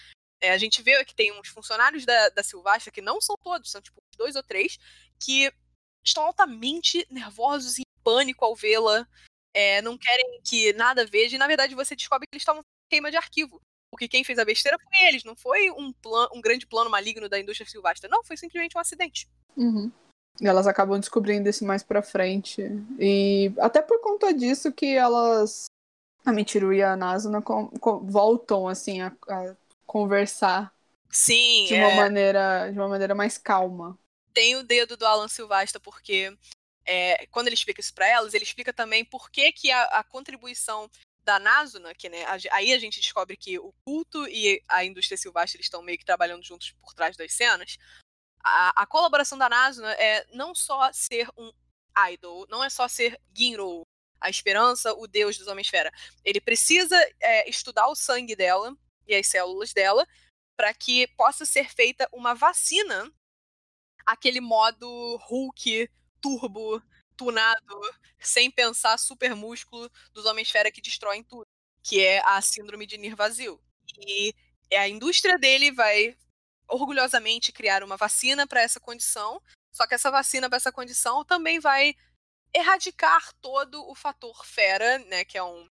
É, a gente vê que tem uns funcionários da, da Silvastra, que não são todos, são tipo dois ou três, que estão altamente nervosos e em pânico ao vê-la. É, não querem que nada veja, e na verdade você descobre que eles estavam queima de arquivo. Porque quem fez a besteira foi eles, não foi um, plan, um grande plano maligno da indústria silvestre. Não, foi simplesmente um acidente. Uhum. E elas acabam descobrindo isso mais pra frente. E até por conta disso que elas. A Michiru e a Nazuna voltam, assim, a, a conversar Sim, de uma, é, maneira, de uma maneira mais calma. tem o dedo do Alan Silvastra, porque é, quando ele explica isso pra elas, ele explica também por que, que a, a contribuição da Nazuna, que né, a ge- aí a gente descobre que o culto e a indústria silvestre estão meio que trabalhando juntos por trás das cenas. A, a colaboração da Nazuna é não só ser um idol, não é só ser Ginro, a esperança, o deus dos Homens-Fera. Ele precisa é, estudar o sangue dela e as células dela para que possa ser feita uma vacina aquele modo Hulk, turbo, tunado, sem pensar super músculo dos Homens-Fera que destroem tudo, que é a síndrome de Nir vazio. E a indústria dele vai orgulhosamente criar uma vacina para essa condição, só que essa vacina para essa condição também vai erradicar todo o fator fera, né, que é um,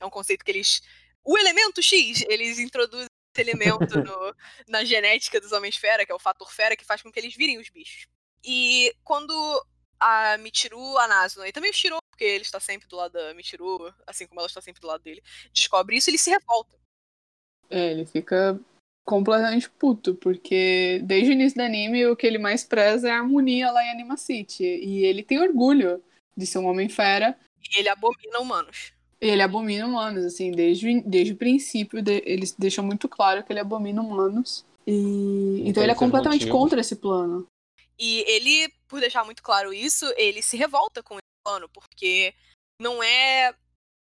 é um conceito que eles o elemento X, eles introduzem esse elemento no, na genética dos homens fera, que é o fator fera, que faz com que eles virem os bichos. E quando a Michiru, a Nazuna, e também o Shiro, porque ele está sempre do lado da Michiru, assim como ela está sempre do lado dele, descobre isso, ele se revolta. É, ele fica completamente puto, porque desde o início do anime o que ele mais preza é a harmonia lá em Anima City. E ele tem orgulho de ser um homem fera. E ele abomina humanos. E ele abomina humanos, assim, desde, o- desde o princípio, de- eles deixam muito claro que ele abomina humanos. E então ele é completamente motivos. contra esse plano. E ele, por deixar muito claro isso, ele se revolta com esse plano, porque não é.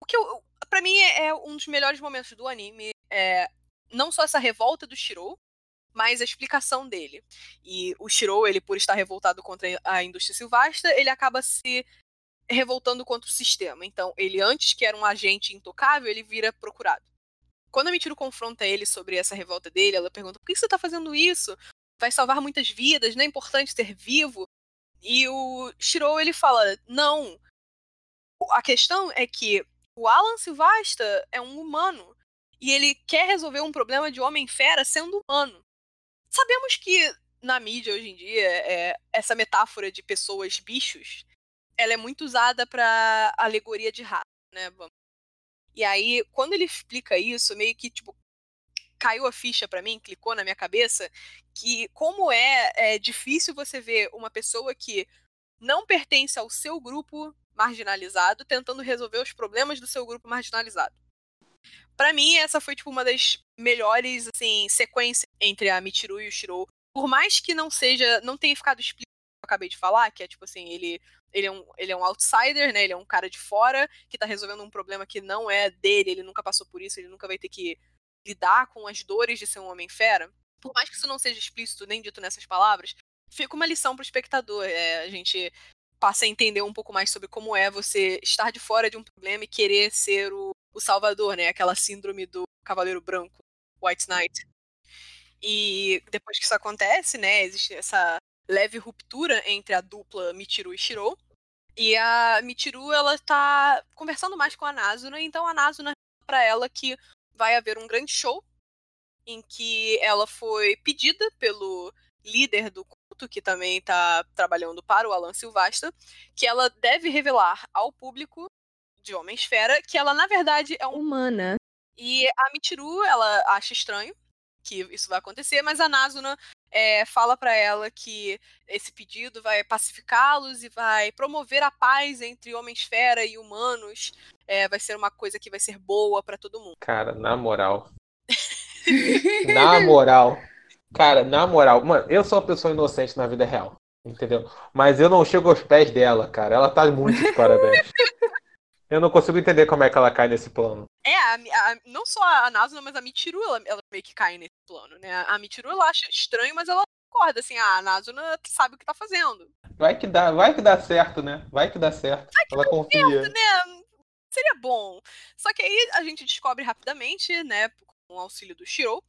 O que eu. Pra mim é é um dos melhores momentos do anime. É não só essa revolta do Shiro, mas a explicação dele. E o Shiro, ele, por estar revoltado contra a indústria silvestre, ele acaba se revoltando contra o sistema. Então, ele, antes que era um agente intocável, ele vira procurado. Quando a Michiru confronta ele sobre essa revolta dele, ela pergunta: por que você tá fazendo isso? Vai salvar muitas vidas, não é importante ser vivo. E o Shiro ele fala: "Não. A questão é que o Alan Silvasta é um humano e ele quer resolver um problema de homem-fera sendo humano. Sabemos que na mídia hoje em dia é, essa metáfora de pessoas bichos, ela é muito usada para alegoria de raça, né? E aí, quando ele explica isso, meio que tipo caiu a ficha pra mim, clicou na minha cabeça, que como é, é difícil você ver uma pessoa que não pertence ao seu grupo marginalizado tentando resolver os problemas do seu grupo marginalizado. Pra mim, essa foi tipo uma das melhores assim sequências entre a Michiru e o Shiro. Por mais que não seja, não tenha ficado explícito que eu acabei de falar, que é tipo assim, ele ele é, um, ele é um outsider, né? Ele é um cara de fora que tá resolvendo um problema que não é dele, ele nunca passou por isso, ele nunca vai ter que lidar com as dores de ser um homem fera, por mais que isso não seja explícito nem dito nessas palavras, fica uma lição pro espectador. É, a gente passa a entender um pouco mais sobre como é você estar de fora de um problema e querer ser o, o salvador, né? Aquela síndrome do cavaleiro branco, White Knight. E depois que isso acontece, né, existe essa leve ruptura entre a dupla Michiru e Shiro. E a Michiru, ela tá conversando mais com a Nazuna, então a Nazuna para ela que vai haver um grande show em que ela foi pedida pelo líder do culto, que também está trabalhando para o Alan Silvasta, que ela deve revelar ao público de Homem-Esfera que ela, na verdade, é humana. E a Michiru, ela acha estranho que isso vai acontecer, mas a Nazuna é, fala para ela que esse pedido vai pacificá-los e vai promover a paz entre Homem-Esfera e humanos. É, vai ser uma coisa que vai ser boa para todo mundo. Cara, na moral. na moral. Cara, na moral, mano, eu sou uma pessoa inocente na vida real, entendeu? Mas eu não chego aos pés dela, cara. Ela tá muito de parabéns. Eu não consigo entender como é que ela cai nesse plano. É, a, a, não só a Nazuna, mas a Michiru, ela, ela, meio que cai nesse plano, né? A Michiru, ela acha estranho, mas ela concorda, assim, ah, a Nazuna sabe o que tá fazendo. Vai que dá, vai que dá certo, né? Vai que dá certo. Que ela confia. Certo, né? Seria bom. Só que aí a gente descobre rapidamente, né, com o auxílio do Shiro,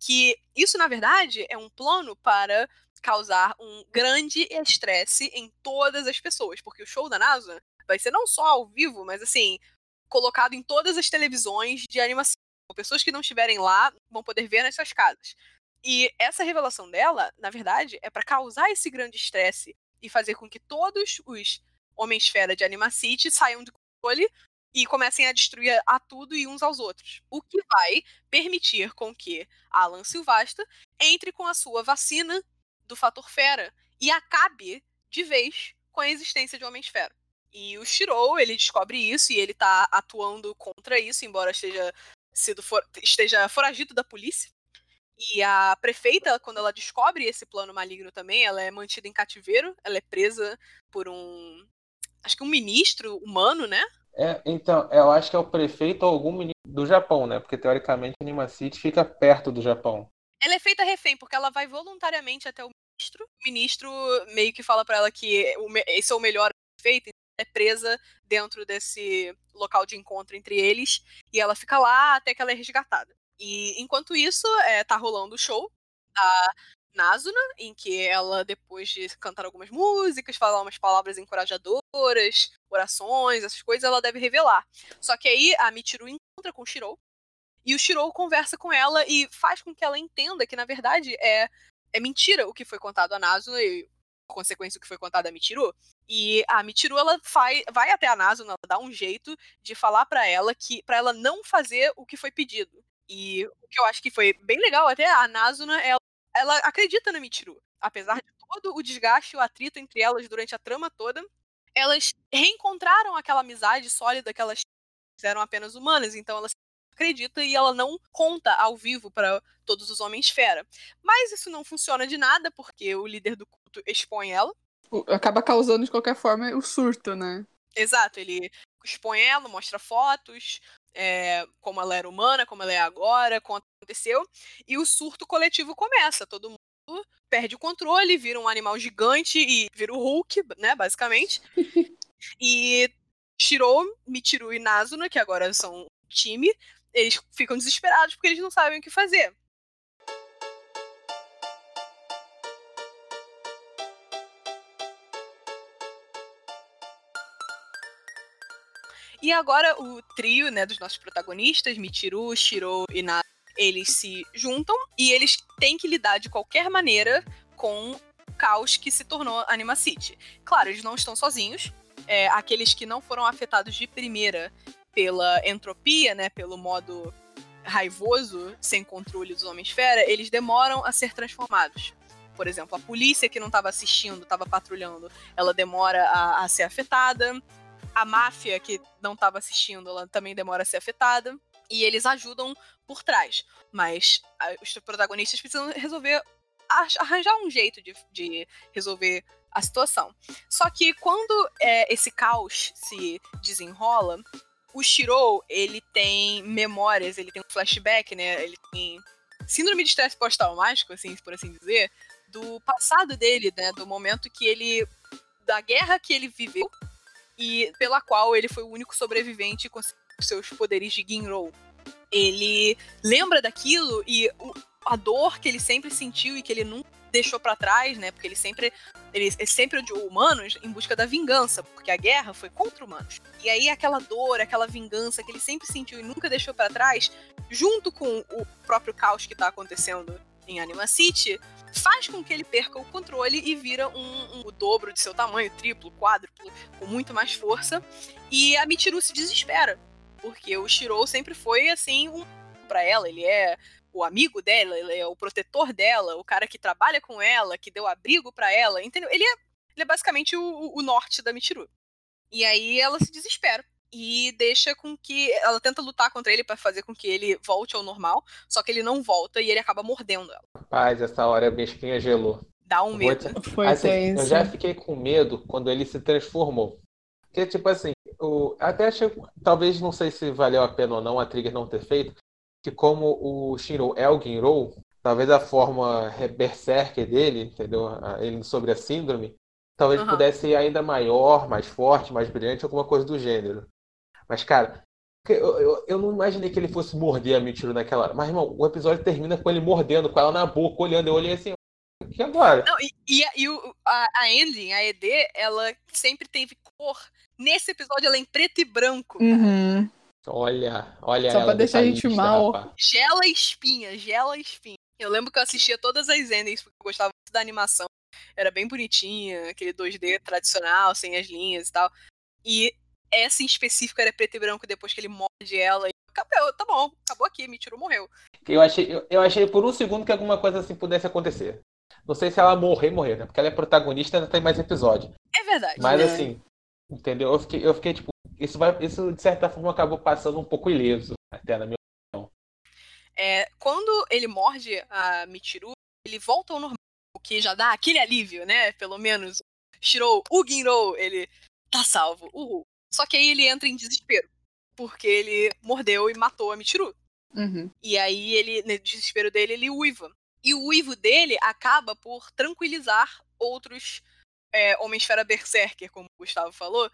que isso, na verdade, é um plano para causar um grande estresse em todas as pessoas, porque o show da NASA vai ser não só ao vivo, mas assim, colocado em todas as televisões de animação. Pessoas que não estiverem lá vão poder ver nas suas casas. E essa revelação dela, na verdade, é para causar esse grande estresse e fazer com que todos os Homens-Fera de Animacity saiam do controle e comecem a destruir a tudo e uns aos outros. O que vai permitir com que Alan Silvasta entre com a sua vacina do fator fera e acabe de vez com a existência de Homens-Fera. E o Shiro, ele descobre isso e ele tá atuando contra isso, embora esteja sido for, esteja foragido da polícia. E a prefeita, quando ela descobre esse plano maligno também, ela é mantida em cativeiro, ela é presa por um acho que um ministro humano, né? É, então, eu acho que é o prefeito ou algum ministro do Japão, né? Porque teoricamente Anima City fica perto do Japão. Ela é feita refém, porque ela vai voluntariamente até o ministro. O ministro meio que fala para ela que esse é o melhor feito, é presa dentro desse local de encontro entre eles e ela fica lá até que ela é resgatada. E enquanto isso, é, tá rolando o show da Nazuna, em que ela, depois de cantar algumas músicas, falar umas palavras encorajadoras, orações, essas coisas, ela deve revelar. Só que aí a Michiru encontra com o Shirou, e o Shirou conversa com ela e faz com que ela entenda que, na verdade, é, é mentira o que foi contado a Nazuna e consequência o que foi contado a Michiru. E a Michiru ela vai, até a Nazuna, ela dá um jeito de falar para ela que para ela não fazer o que foi pedido. E o que eu acho que foi bem legal até a Nazuna ela, ela acredita na Michiru, apesar de todo o desgaste e o atrito entre elas durante a trama toda, elas reencontraram aquela amizade sólida que elas eram apenas humanas, então elas acredita e ela não conta ao vivo para todos os homens fera. Mas isso não funciona de nada porque o líder do culto expõe ela. Acaba causando de qualquer forma o surto, né? Exato, ele expõe ela, mostra fotos, é, como ela era humana, como ela é agora, como aconteceu, e o surto coletivo começa. Todo mundo perde o controle, vira um animal gigante e vira o Hulk, né, basicamente. e Shiro, Michiru e Nazuna, que agora são time, eles ficam desesperados porque eles não sabem o que fazer. E agora o trio, né, dos nossos protagonistas, Michiru, Shiro e Na, eles se juntam e eles têm que lidar de qualquer maneira com o caos que se tornou Anima City. Claro, eles não estão sozinhos. É, aqueles que não foram afetados de primeira pela entropia, né, pelo modo raivoso, sem controle dos Homens-Fera, eles demoram a ser transformados. Por exemplo, a polícia que não estava assistindo, estava patrulhando, ela demora a, a ser afetada. A máfia que não estava assistindo, ela também demora a ser afetada. E eles ajudam por trás. Mas os protagonistas precisam resolver arranjar um jeito de, de, resolver a situação. Só que quando é, esse caos se desenrola, o Shiro, ele tem memórias, ele tem um flashback, né? Ele tem síndrome de estresse pós-traumático, assim, por assim dizer, do passado dele, né? Do momento que ele da guerra que ele viveu e pela qual ele foi o único sobrevivente conseguiu seus poderes de Ginro. Ele lembra daquilo e o, a dor que ele sempre sentiu e que ele nunca deixou para trás, né? Porque ele sempre ele, ele sempre odiou humanos em busca da vingança, porque a guerra foi contra humanos. E aí aquela dor, aquela vingança que ele sempre sentiu e nunca deixou para trás, junto com o próprio caos que tá acontecendo em Anima City, faz com que ele perca o controle e vira um, um, o dobro de seu tamanho, triplo, quádruplo, com muito mais força. E a Michiru se desespera, porque o Shirou sempre foi assim um para ela, ele é o amigo dela, ele é o protetor dela, o cara que trabalha com ela, que deu abrigo para ela, entendeu? Ele é, ele é basicamente o, o norte da Michiru. E aí ela se desespera e deixa com que ela tenta lutar contra ele para fazer com que ele volte ao normal, só que ele não volta e ele acaba mordendo ela. Rapaz, essa hora a minha espinha gelou. Dá um medo. Foi assim, eu já fiquei com medo quando ele se transformou. Porque, tipo assim, eu até achei, talvez não sei se valeu a pena ou não a Trigger não ter feito, que como o Shinro é o Ginro, talvez a forma berserker dele, entendeu? Ele sobre a síndrome, talvez uhum. pudesse ser ainda maior, mais forte, mais brilhante, alguma coisa do gênero. Mas, cara, eu, eu, eu, não imaginei que ele fosse morder a Michiru naquela hora. Mas, irmão, o episódio termina com ele mordendo, com ela na boca, olhando. Eu olhei assim, o que agora? Não, e, e, e o, a, a ending, a ED, ela sempre teve cor. Nesse episódio, ela é em preto e branco. Uhum. Olha, olha Só pra deixar a gente mal. Rapaz. Gela espinha, gela espinha. Eu lembro que eu assistia todas as endings porque eu gostava muito da animação. Era bem bonitinha, aquele 2D tradicional, sem as linhas e tal. E essa em específico era preto e branco depois que ele morde ela. E acabou, tá bom, acabou aqui, me tirou, morreu. Eu achei, eu, eu, achei por um segundo que alguma coisa assim pudesse acontecer. Não sei se ela morrer, morrer, né? Porque ela é protagonista e ainda tem mais episódio. É verdade. Mas né? assim, entendeu? Eu fiquei, eu fiquei tipo, isso, vai, isso de certa forma acabou passando um pouco ileso, até na minha opinião. É, quando ele morde a Michiru, ele volta ao normal, o que já dá aquele alívio, né? Pelo menos Shirou, o Ginro, ele tá salvo. Uhul. Só que aí ele entra em desespero, porque ele mordeu e matou a Michiru. Uhum. E aí ele, no desespero dele, ele uiva. E o uivo dele acaba por tranquilizar outros é, Homens-Fera Berserker, como o Gustavo falou,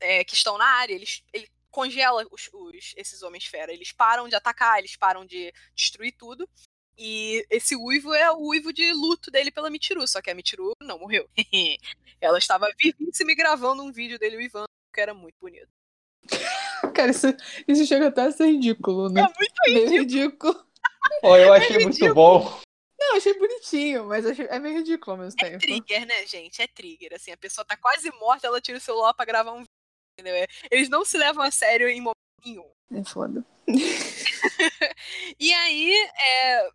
é, que estão na área. Eles, ele congela os, os, esses Homens-Fera. Eles param de atacar, eles param de destruir tudo. E esse uivo é o uivo de luto dele pela Michiru, só que a Michiru não morreu. Ela estava vivíssima e gravando um vídeo dele uivando que era muito bonito. Cara, isso, isso chega até a ser ridículo, né? É muito ridículo. Meio ridículo. Oh, eu achei é muito bom. Não, achei bonitinho, mas achei, é meio ridículo ao mesmo é tempo. É trigger, né, gente? É trigger. Assim, a pessoa tá quase morta, ela tira o celular pra gravar um vídeo. Entendeu? É, eles não se levam a sério em momento nenhum. É foda. e aí, é, é,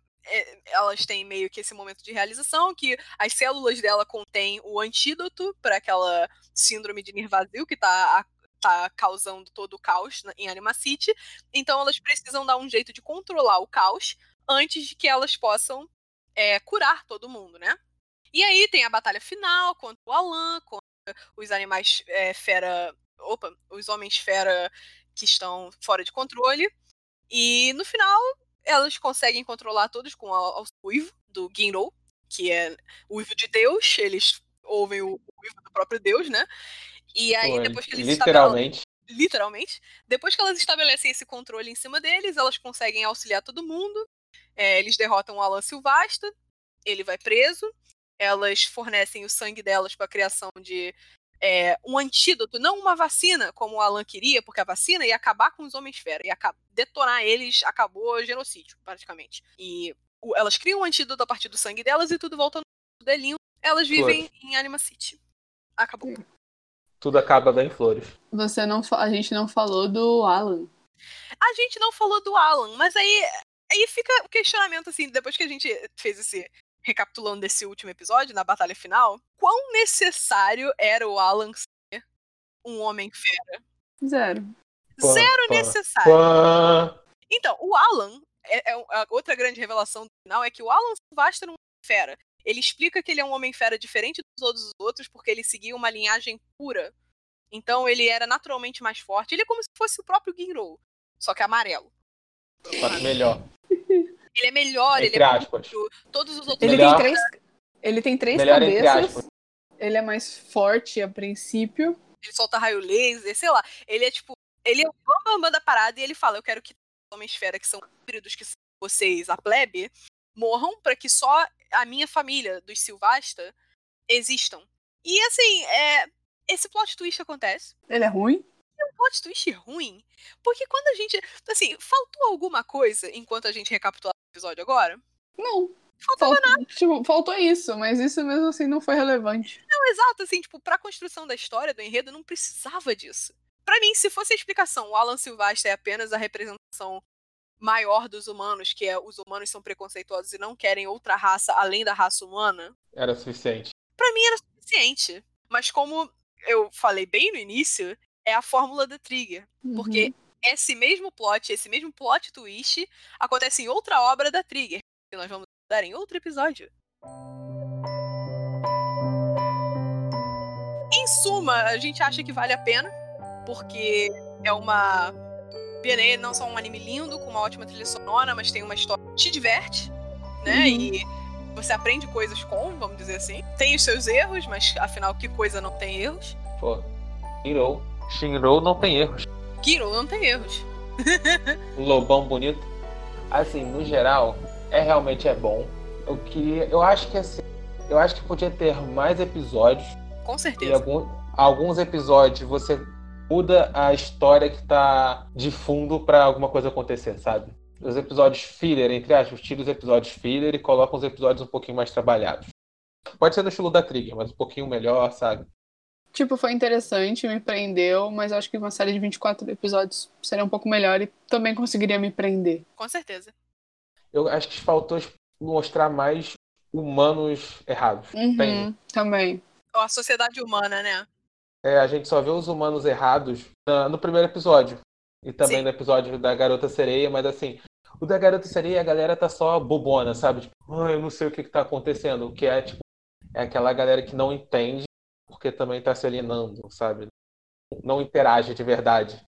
elas têm meio que esse momento de realização, que as células dela contêm o antídoto para aquela síndrome de Nirvazil que tá, tá causando todo o caos em Anima City. Então elas precisam dar um jeito de controlar o caos antes de que elas possam é, curar todo mundo, né? E aí tem a batalha final contra o Alan, contra os animais é, fera. Opa, os homens fera que estão fora de controle. E no final elas conseguem controlar todos com o uivo do Ginro, que é o uivo de Deus, eles ouvem o, uivo do próprio Deus, né? E aí, Foi. depois que eles Literalmente. Literalmente. Depois que elas estabelecem esse controle em cima deles, elas conseguem auxiliar todo mundo. É, eles derrotam o Alan Silvasta, ele vai preso. Elas fornecem o sangue delas para a criação de é, um antídoto, não uma vacina, como o Alan queria, porque a vacina ia acabar com os Homens-Fera, ia detonar eles, acabou o genocídio, praticamente. E o, elas criam um antídoto a partir do sangue delas e tudo volta no delinho. Elas vivem Flores. em Anima City. Acabou. Tudo acaba bem flores. Você não, a gente não falou do Alan. A gente não falou do Alan, mas aí, aí fica o questionamento, assim, depois que a gente fez esse recapitulando desse último episódio, na batalha final, quão necessário era o Alan ser um homem fera? Zero. Zero pá, necessário. Pá. Então, o Alan, é, é, a outra grande revelação do final é que o Alan Silvestre era um fera. Ele explica que ele é um homem fera diferente dos todos os outros porque ele seguia uma linhagem pura. Então ele era naturalmente mais forte. Ele é como se fosse o próprio Ginro, só que amarelo. melhor. Ele é melhor, entre ele é aspas. Muito, todos os outros. Ele melhor, tem três, ele tem três melhor cabeças. Ele é mais forte a princípio. Ele solta raio laser, sei lá. Ele é tipo. Ele é o bambam da parada e ele fala: Eu quero que Homem-Esfera, que são híbridos, que são vocês, a plebe, morram para que só a minha família dos Silvasta existam. E assim, é, esse plot twist acontece. Ele é ruim? É um plot twist ruim. Porque quando a gente. Assim, faltou alguma coisa enquanto a gente recapitular o episódio agora? Não. Faltava Faltou, nada. tipo, faltou isso, mas isso mesmo assim não foi relevante. Não, exato, assim, tipo, pra construção da história, do enredo, não precisava disso. Pra mim, se fosse a explicação, o Alan Silvestre é apenas a representação maior dos humanos, que é os humanos são preconceituosos e não querem outra raça além da raça humana, Era suficiente. pra mim era suficiente. Mas como eu falei bem no início, é a fórmula da Trigger. Porque Uhum. Esse mesmo plot, esse mesmo plot twist, acontece em outra obra da Trigger, que nós vamos dar em outro episódio. Em suma, a gente acha que vale a pena, porque é uma. BNA não só um anime lindo, com uma ótima trilha sonora, mas tem uma história que te diverte, né? Uhum. E você aprende coisas com, vamos dizer assim. Tem os seus erros, mas afinal, que coisa não tem erros? Pô, Shinro. Shinro não tem erros. Kiro não tem erros. Lobão bonito. Assim, no geral, é realmente é bom. Eu queria. Eu acho que assim. Eu acho que podia ter mais episódios. Com E certeza. algum, alguns episódios você muda a história que tá de fundo pra alguma coisa acontecer, sabe? Os episódios filler, entre aspas, tira os episódios filler e coloca os episódios um pouquinho mais trabalhados. Pode ser no estilo da Trigger, mas um pouquinho melhor, sabe? Tipo, foi interessante, me prendeu, mas acho que uma série de 24 episódios seria um pouco melhor e também conseguiria me prender. Com certeza. Eu acho que faltou mostrar mais humanos errados. Uhum, Tem. também. A sociedade humana, né? É, a gente só vê os humanos errados na- no primeiro episódio. E também Sim. no episódio da Garota Sereia, mas assim, o da Garota Sereia a galera tá só bobona, sabe? Tipo, ah, eu não sei o que, que tá acontecendo. O que é, tipo, é aquela galera que não entende porque também tá se alienando, sabe? Não interage de verdade.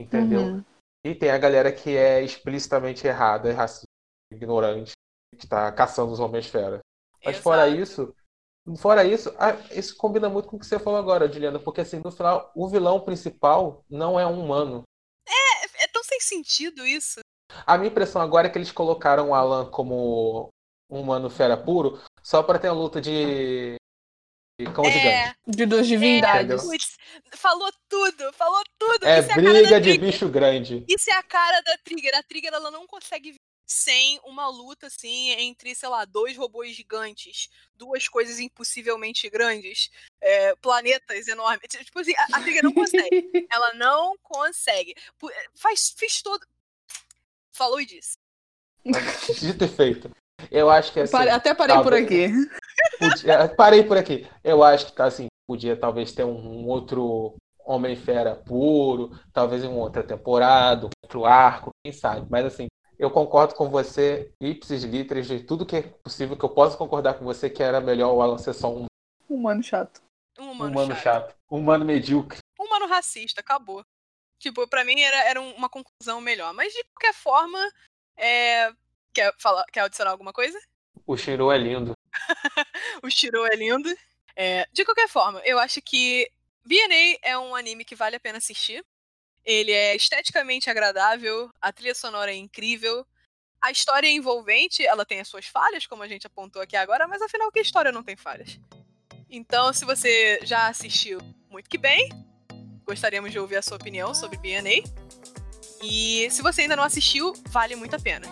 Entendeu? Uhum. E tem a galera que é explicitamente errada, é racista, ignorante, que tá caçando os homens fera. Mas fora Exato. isso, fora isso, ah, isso combina muito com o que você falou agora, Juliana, porque assim, no final, o vilão principal não é um humano. É, é tão sem sentido isso. A minha impressão agora é que eles colocaram o Alan como um humano fera puro só pra ter a luta de, de cão gigante. É, De duas divindades. Entendeu? putz, falou tudo, falou tudo. É Isso é a cara briga de bicho grande. Isso é a cara da Trigger. A Trigger ela não consegue sem uma luta assim entre, sei lá, dois robôs gigantes, duas coisas impossivelmente grandes, é, planetas enormes. Tipo assim, a, a Trigger não consegue. Ela não consegue. Faz, fez todo. Falou e disse. Dito e feito. Eu acho que assim. Até parei por talvez- aqui. Podia- Parei por aqui. Eu acho que assim, podia talvez ter um, um outro Homem-Fera puro, talvez em uma outra temporada, outro arco, quem sabe. Mas assim, eu concordo com você, ipsis literis, de tudo que é possível, que eu posso concordar com você que era melhor o Alan ser só um Humano chato. Um humano, humano chato. chato. Um humano medíocre. Um humano racista, acabou. Tipo, pra mim era, era um- uma conclusão melhor. Mas de qualquer forma, é... quer, falar, quer adicionar alguma coisa? O Shiro é lindo. o Shiro é lindo. É, de qualquer forma, eu acho que BNA é um anime que vale a pena assistir. Ele é esteticamente agradável, a trilha sonora é incrível, a história é envolvente, ela tem as suas falhas, como a gente apontou aqui agora, mas afinal, que história não tem falhas? Então, se você já assistiu, muito que bem. Gostaríamos de ouvir a sua opinião sobre BNA. E se você ainda não assistiu, vale muito a pena.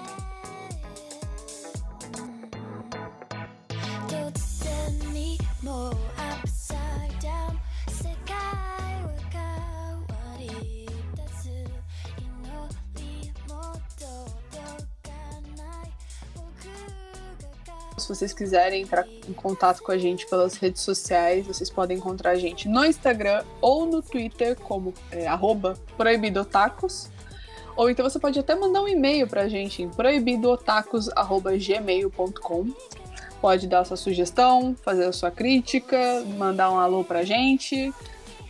然にもう upside down 世界は変わり出す祈りも届かない僕が Se vocês quiserem entrar em contato com a gente pelas redes sociais, vocês podem encontrar a gente no Instagram ou no Twitter como é, arroba proibidotacos. Ou então você pode até mandar um e-mail pra gente em proibidotacos.gmail.com. Pode dar sua sugestão, fazer a sua crítica, mandar um alô pra gente.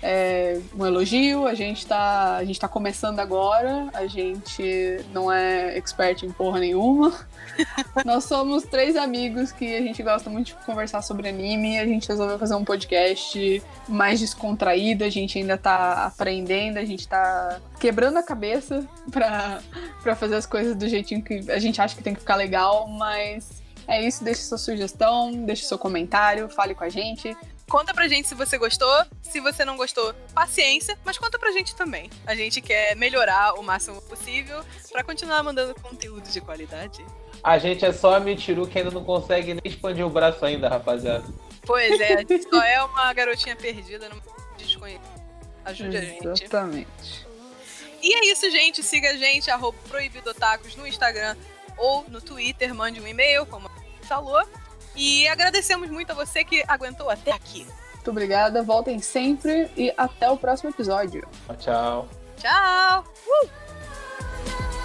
é, um elogio. A gente, tá, a gente tá começando agora, a gente não é expert em porra nenhuma. Nós somos três amigos que a gente gosta muito de conversar sobre anime. A gente resolveu fazer um podcast mais descontraído. A gente ainda tá aprendendo, a gente tá quebrando a cabeça pra, pra fazer as coisas do jeitinho que a gente acha que tem que ficar legal. Mas é isso. Deixe sua sugestão, deixe seu comentário, fale com a gente. Conta pra gente se você gostou. Se você não gostou, paciência, mas conta pra gente também. A gente quer melhorar o máximo possível pra continuar mandando conteúdo de qualidade. A gente é só a Michiru que ainda não consegue nem expandir o braço ainda, rapaziada. Pois é, a gente só é uma garotinha perdida no desconhecido. Ajude a gente. Exatamente. E é isso, gente. Siga a gente, arroba proibidotacos no Instagram ou no Twitter. Mande um e-mail, como a gente falou. E agradecemos muito a você que aguentou até aqui. Muito obrigada, voltem sempre e até o próximo episódio. Tchau. Tchau! Uh!